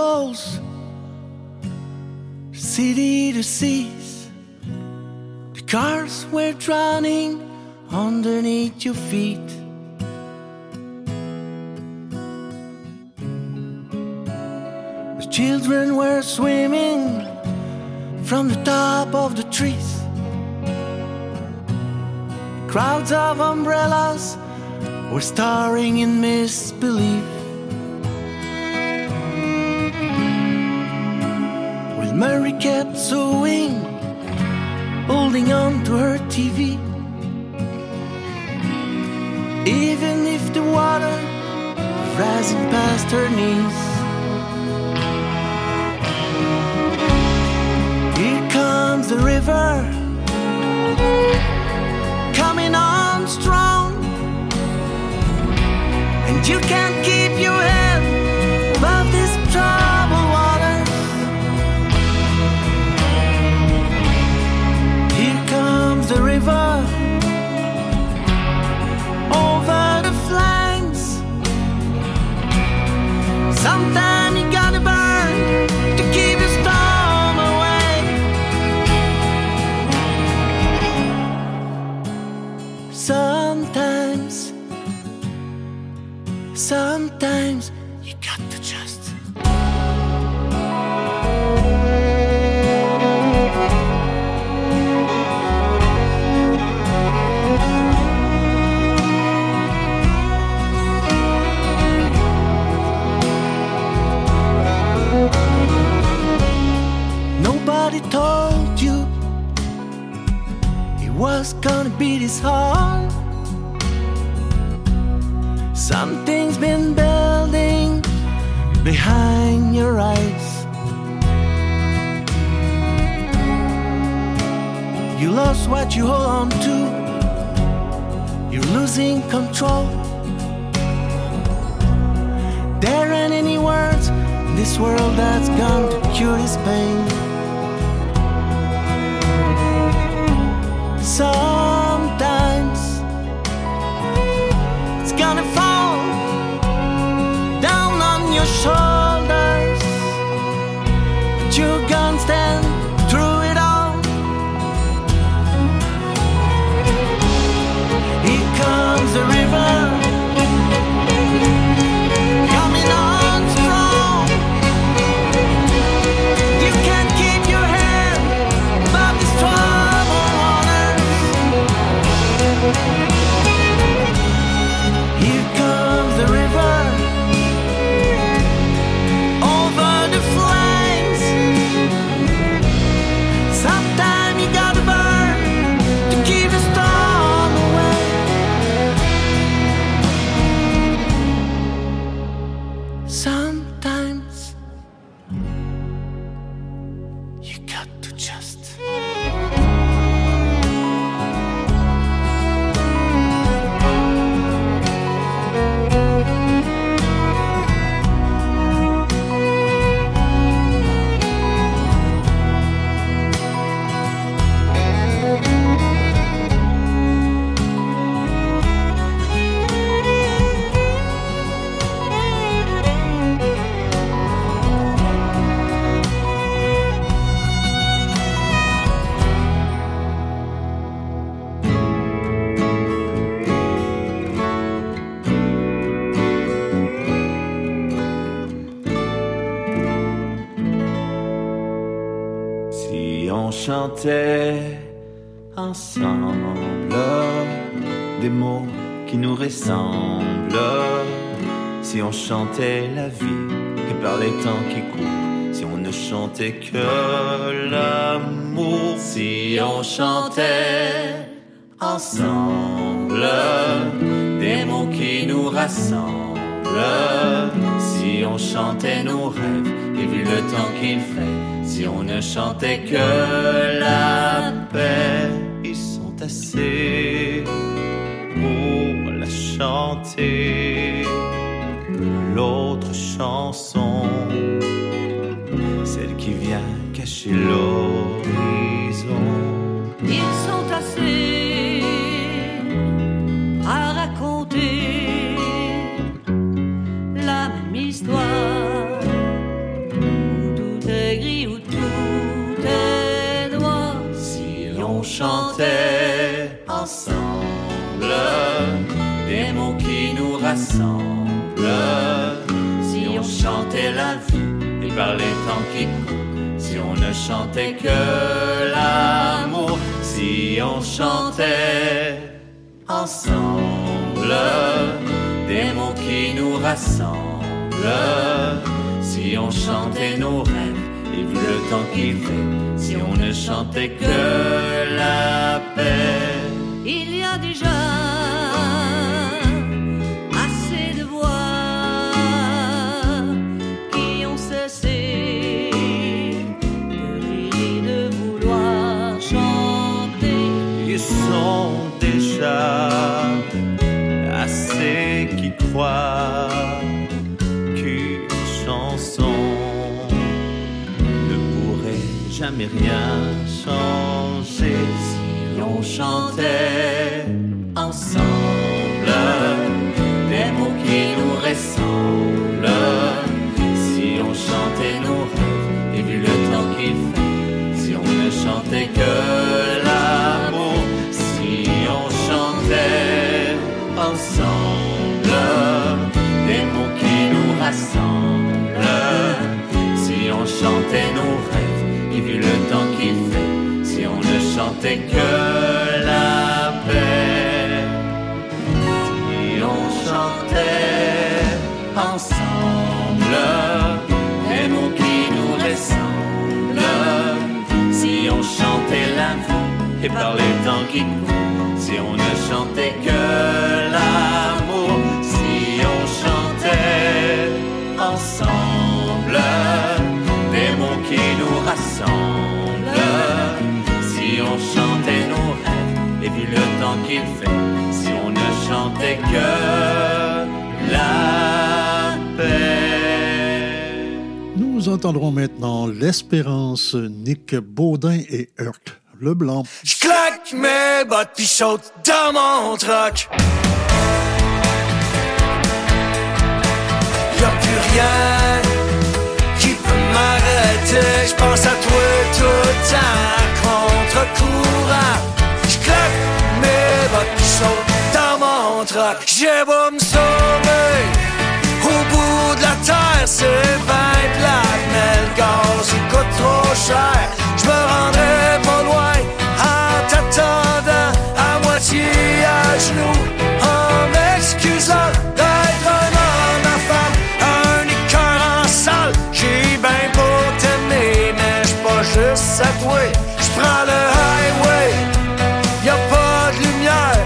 Bowls, city to seas. The cars were drowning underneath your feet. The children were swimming from the top of the trees. Crowds of umbrellas were staring in misbelief. Mary kept sewing, holding on to her TV. Even if the water rising past her knees. Here comes the river, coming on strong. And you can't keep your head gonna hard. Something's been building behind your eyes. You lost what you hold on to, you're losing control. There aren't any words in this world that's gone to cure this pain.
Chantait ensemble des mots qui nous ressemblent, si on chantait la vie et par les temps qui courent, si on ne chantait que l'amour, si on chantait ensemble des mots qui nous rassemblent, si on chantait nos rêves et vu le temps qu'il fait, si on ne chantait que la paix, ils sont assez pour la chanter. L'autre chanson, celle qui vient cacher l'horizon. Si on chantait la vie et par les temps qui courent, si on ne chantait que l'amour, si on chantait ensemble des mots qui nous rassemblent, si on chantait nos rêves et vu le temps qu'il fait, si on ne chantait que la paix.
Il y a déjà
déjà assez qui croient qu'une chanson ne pourrait jamais rien changer si on chantait ensemble et par les temps qui courent, si on ne chantait que l'amour, si on chantait ensemble des mots qui nous rassemblent, si on chantait nos rêves et vu le temps qu'il fait, si on ne chantait que la paix.
Nous entendrons maintenant l'Espérance, Nick Baudin et Herc Leblanc.
J'claque mes bottes pis saute dans mon truck. Y'a plus rien qui peut m'arrêter. J'pense à toi tout temps, contre-courant. J'claque mes bottes pis saute dans mon truck. J'ai beau me sauver au bout de la terre, c'est ben plate, mais le gaz il coûte trop cher. À genoux, en m'excusant d'être un homme à femme, un écœur en salle. J'ai ben pour t'aimer, mais j'suis pas juste à toi. J'prends le highway, y a pas de lumière.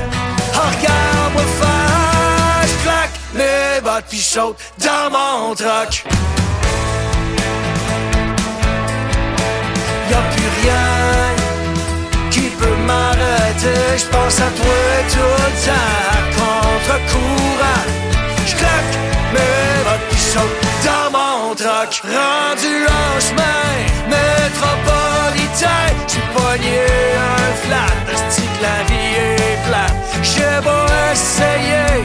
Oh, regarde-moi faire, j'claque mes bottes pis dans mon truck. Qui peut m'arrêter. J'pense à toi tout temps, contre-courant. J'claque mes bottes saute dans mon truck. Rendu en chemin métropolitain, j'ai pogné un flat. Que la vie est plate. J'ai beau essayer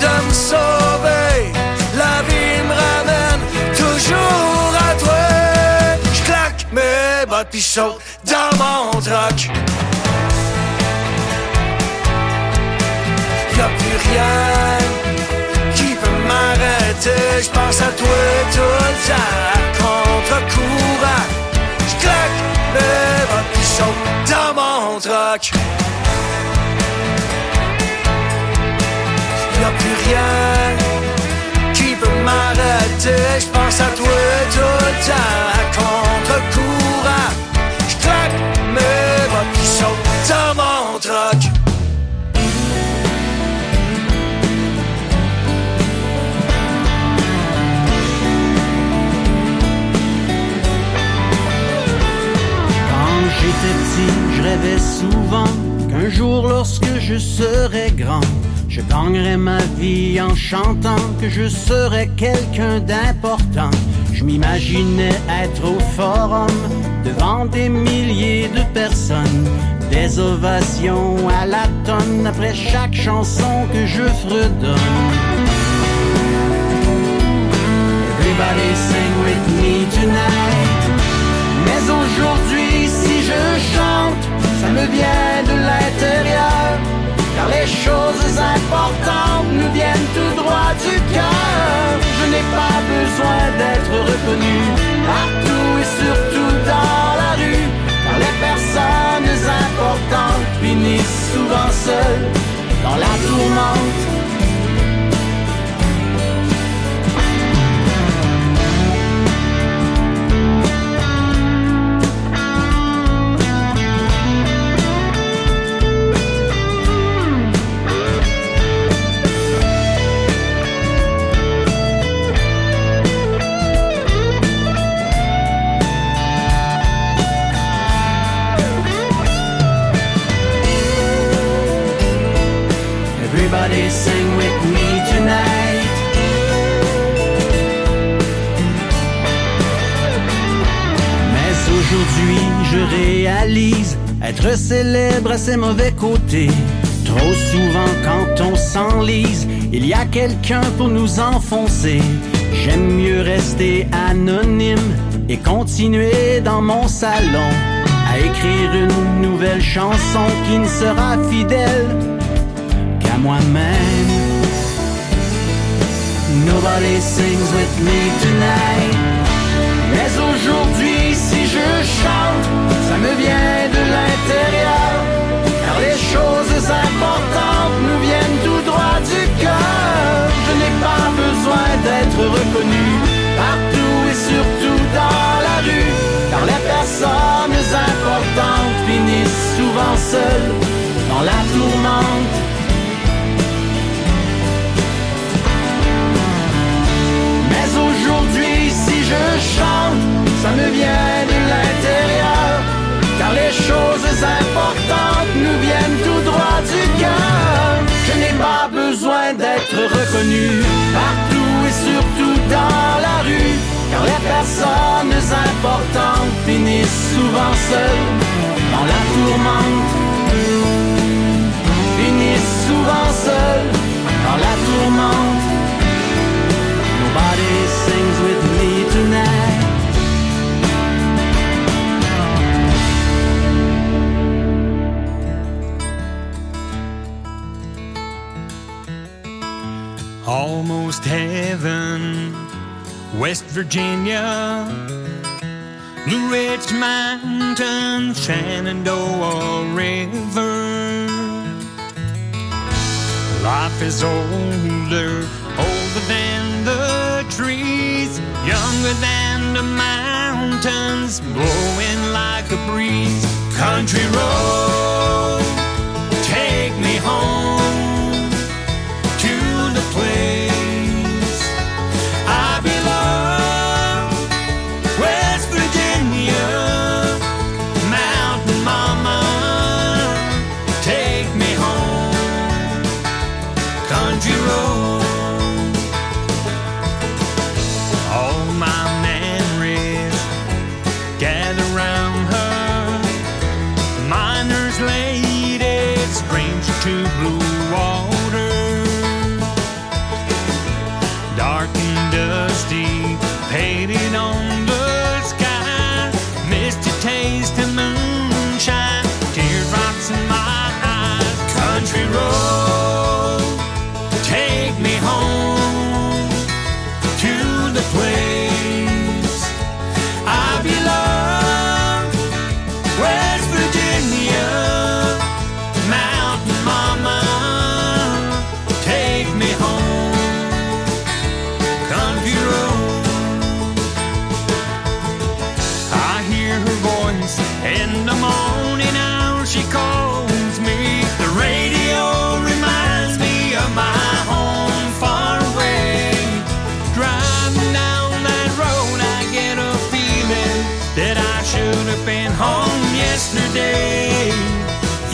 de me sauver, la vie me ramène toujours à toi. J'claque mes bottes saute dans mon truck. M'arrêter. J'pense à toi tout le temps, contre-courant. J'claque mes bottes pis saute truck. Y a plus rien qui peut m'arrêter. Je pense à toi tout le temps, contre-courant.
Souvent qu'un jour, lorsque je serais grand, je gagnerais ma vie en chantant que je serais quelqu'un d'important. Je m'imaginais être au forum devant des milliers de personnes, des ovations à la tonne après chaque chanson que je fredonne. Everybody sing with me tonight. Mais aujourd'hui, si je chante, ça me vient de l'intérieur. Car les choses importantes nous viennent tout droit du cœur. Je n'ai pas besoin d'être reconnu partout et surtout dans la rue. Car les personnes importantes finissent souvent seules dans la tourmente. Sing with me tonight. Mais aujourd'hui, je réalise être célèbre à ses mauvais côtés. Trop souvent, quand on s'enlise, il y a quelqu'un pour nous enfoncer. J'aime mieux rester anonyme et continuer dans mon salon à écrire une nouvelle chanson qui ne sera fidèle moi-même. Nobody sings with me tonight. Mais aujourd'hui, si je chante, ça me vient de l'intérieur. Car les choses importantes nous viennent tout droit du cœur. Je n'ai pas besoin d'être reconnu partout et surtout dans la rue. Car les personnes importantes finissent souvent seules dans la tourmente. Ça me vient de l'intérieur. Car les choses importantes nous viennent tout droit du cœur. Je n'ai pas besoin d'être reconnu partout et surtout dans la rue. Car les personnes importantes finissent souvent seules dans la tourmente. Finissent souvent seules dans la tourmente.
Almost heaven, West Virginia, Blue Ridge Mountains, Shenandoah River. Life is older, older than the trees, younger than the mountains, blowing like a breeze. Country road, take me home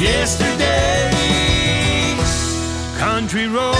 yesterday. Country road,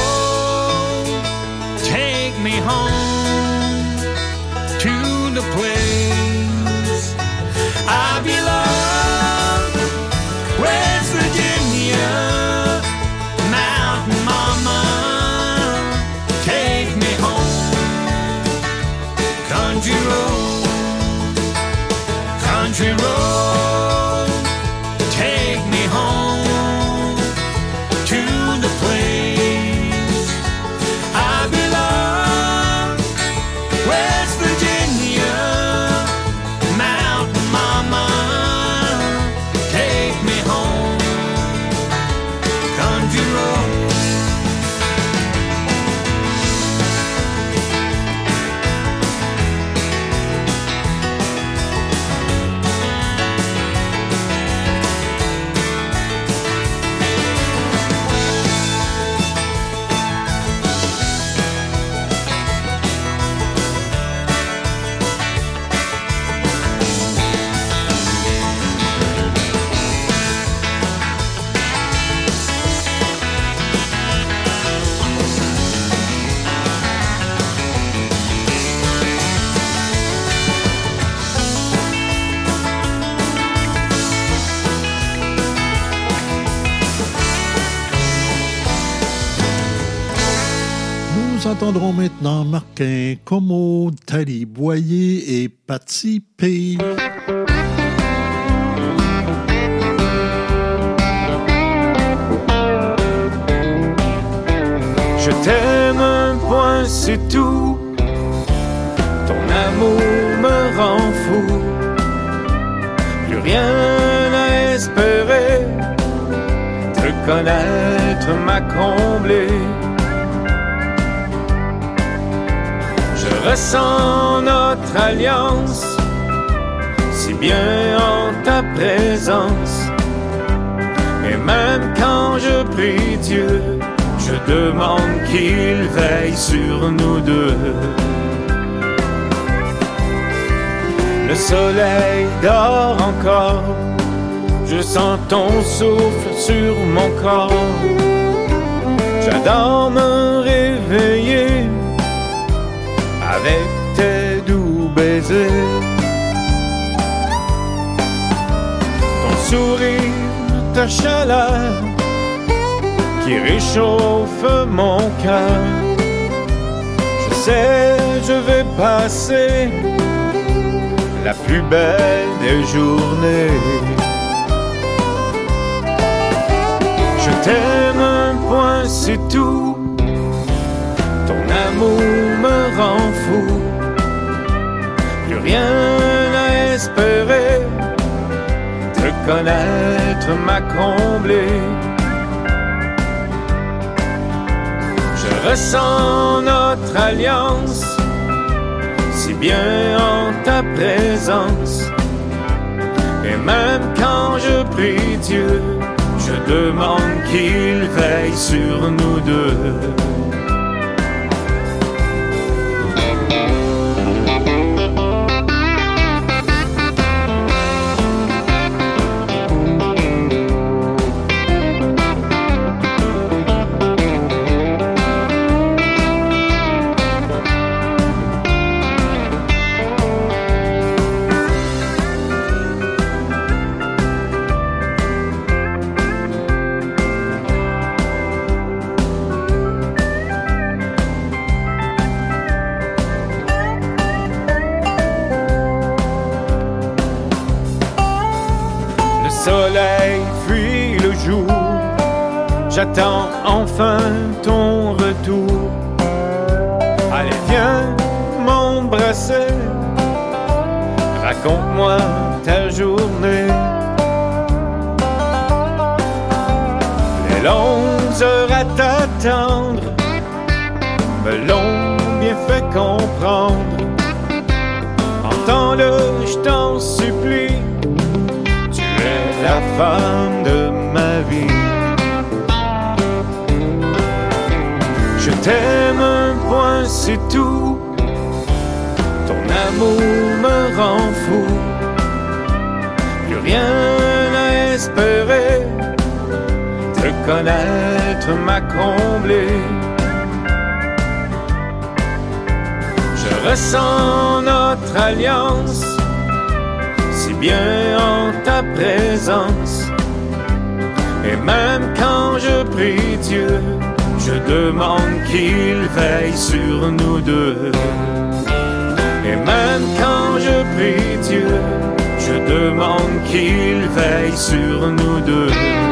entendrons maintenant Marquin Como, Tali Boyer et Patsy P.
Je t'aime un point, c'est tout. Ton amour me rend fou. Plus rien à espérer. Te connaître m'a comblé. Ressens notre alliance, si bien en ta présence. Et même quand je prie Dieu, je demande qu'il veille sur nous deux. Le soleil dort encore, je sens ton souffle sur mon corps. J'adore me réveiller avec tes doux baisers. Ton sourire, ta chaleur qui réchauffe mon cœur. Je sais, je vais passer la plus belle des journées. Je t'aime un point, c'est tout. Amour me rend fou. Plus rien à espérer. Te connaître m'a comblé. Je ressens notre alliance, si bien en ta présence. Et même quand je prie Dieu, je demande qu'il veille sur nous deux. J'attends enfin ton retour. Allez, viens m'embrasser, raconte-moi ta journée. Les longues heures à t'attendre me l'ont bien fait comprendre. Entends-le, je t'en supplie tu es la femme de t'aime, point, c'est tout. Ton amour me rend fou. Plus rien à espérer.
Te connaître m'a comblé. Je ressens notre alliance, si bien en ta présence. Et même quand je prie Dieu, je demande qu'il veille sur nous deux. Et même quand je prie Dieu, je demande qu'il veille sur nous deux.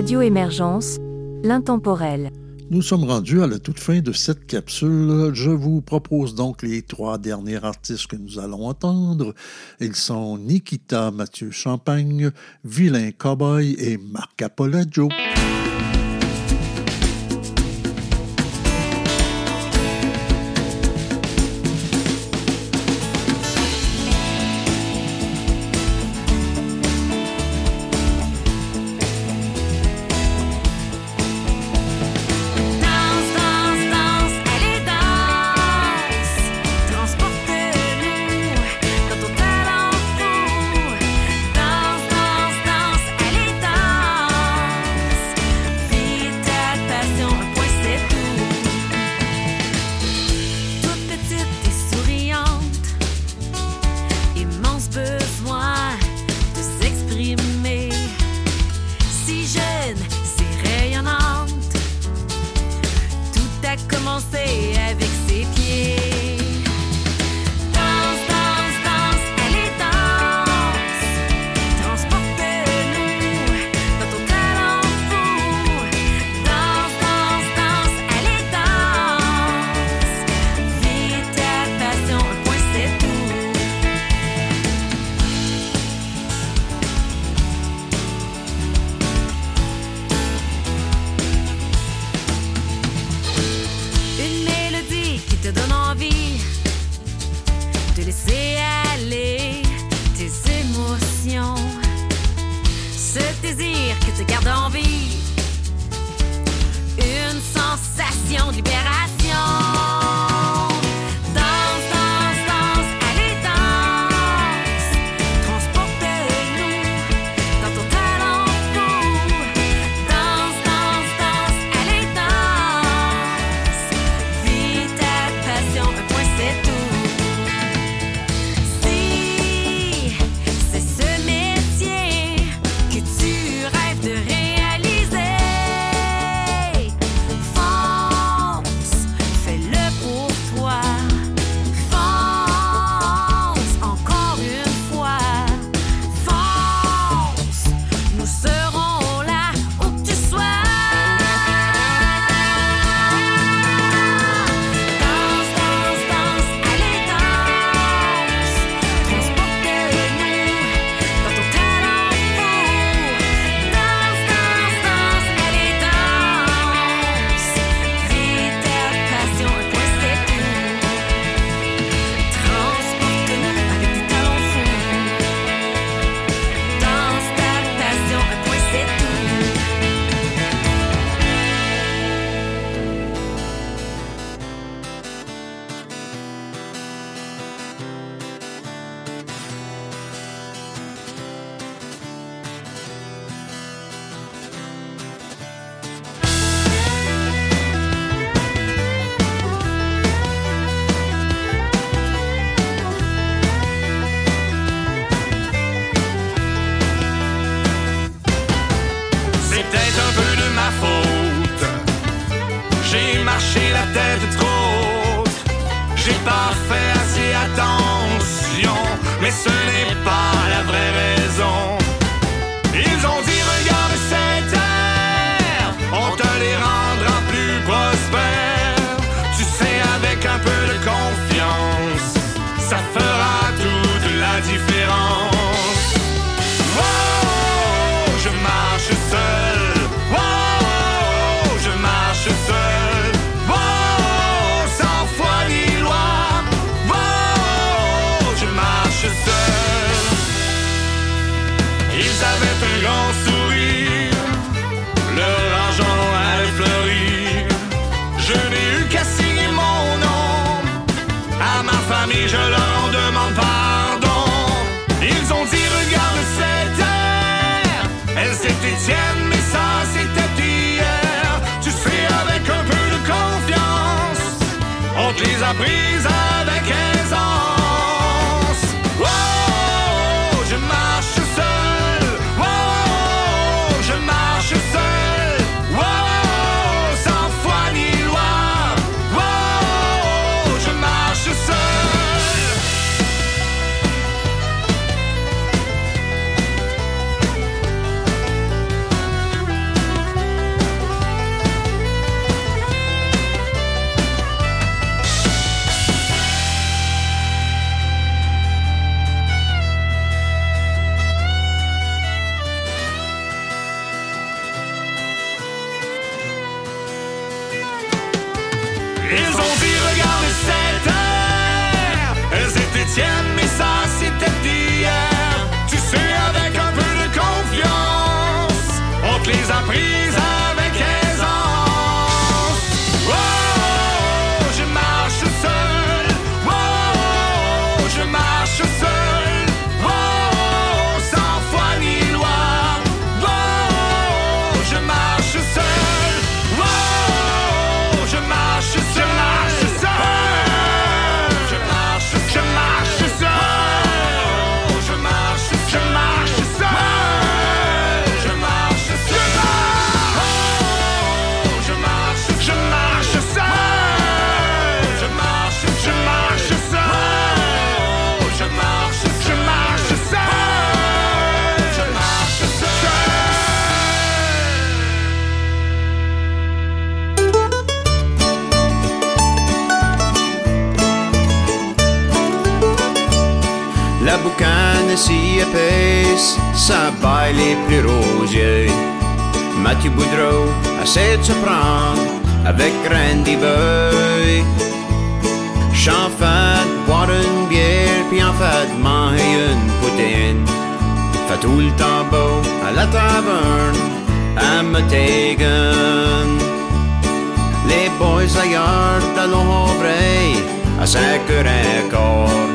Radio Émergence, l'intemporel.
Nous sommes rendus à la toute fin de cette capsule. Je vous propose donc les trois derniers artistes que nous allons entendre. Ils sont Nikita Mathieu Champagne, Vilain Cowboy et Marc Apologio.
Boudreau essaie de se prendre avec Randy Boy. J'en fais boire une bière, puis en fait manger une poutine. Fait tout le temps beau à la taverne, à Metegan. Les boys ailleurs de l'ombre, à 5 heures et quart.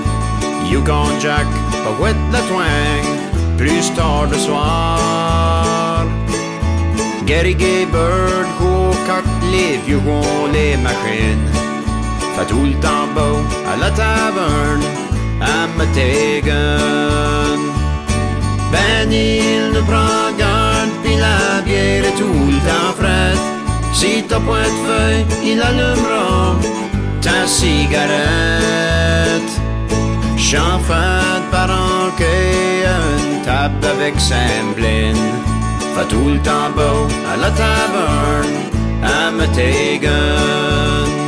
Yukon Jack, pas le twang, plus tard le soir. Gary Bird, Cook, les vieux gros, les machines. Fait tout le temps beau à la taverne, à Metegan. Ben il ne prend garde, puis la bière est tout le temps fraîche. Si t'as point de feuille, il allumera ta cigarette. J'en fais une table avec Semblin. Fait tout le temps beau à la taverne, à Metegan.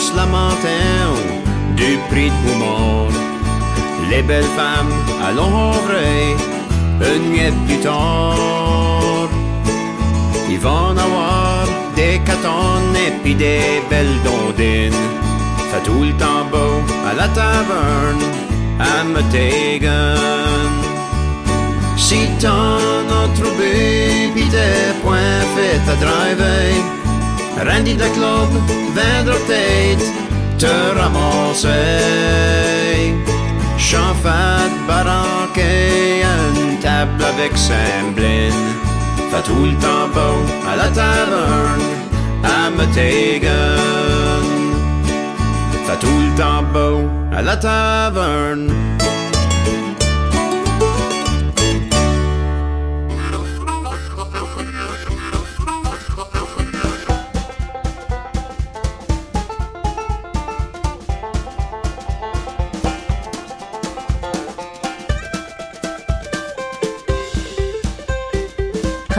Se lamentaient du prix de Boumont. Les belles femmes à l'ombre, une nuit plus tard. Ils vont avoir des catonnes et puis des belles dondines. Fait tout le temps beau à la taverne, à Metegan. Si t'en as trouvé, pis t'es point fait à driver. Randy de club, vendre tête, te ramasser. J'en fais baranquer une table avec Semblin. Fait tout le temps beau à la taverne, à Metegan. Fait tout le temps beau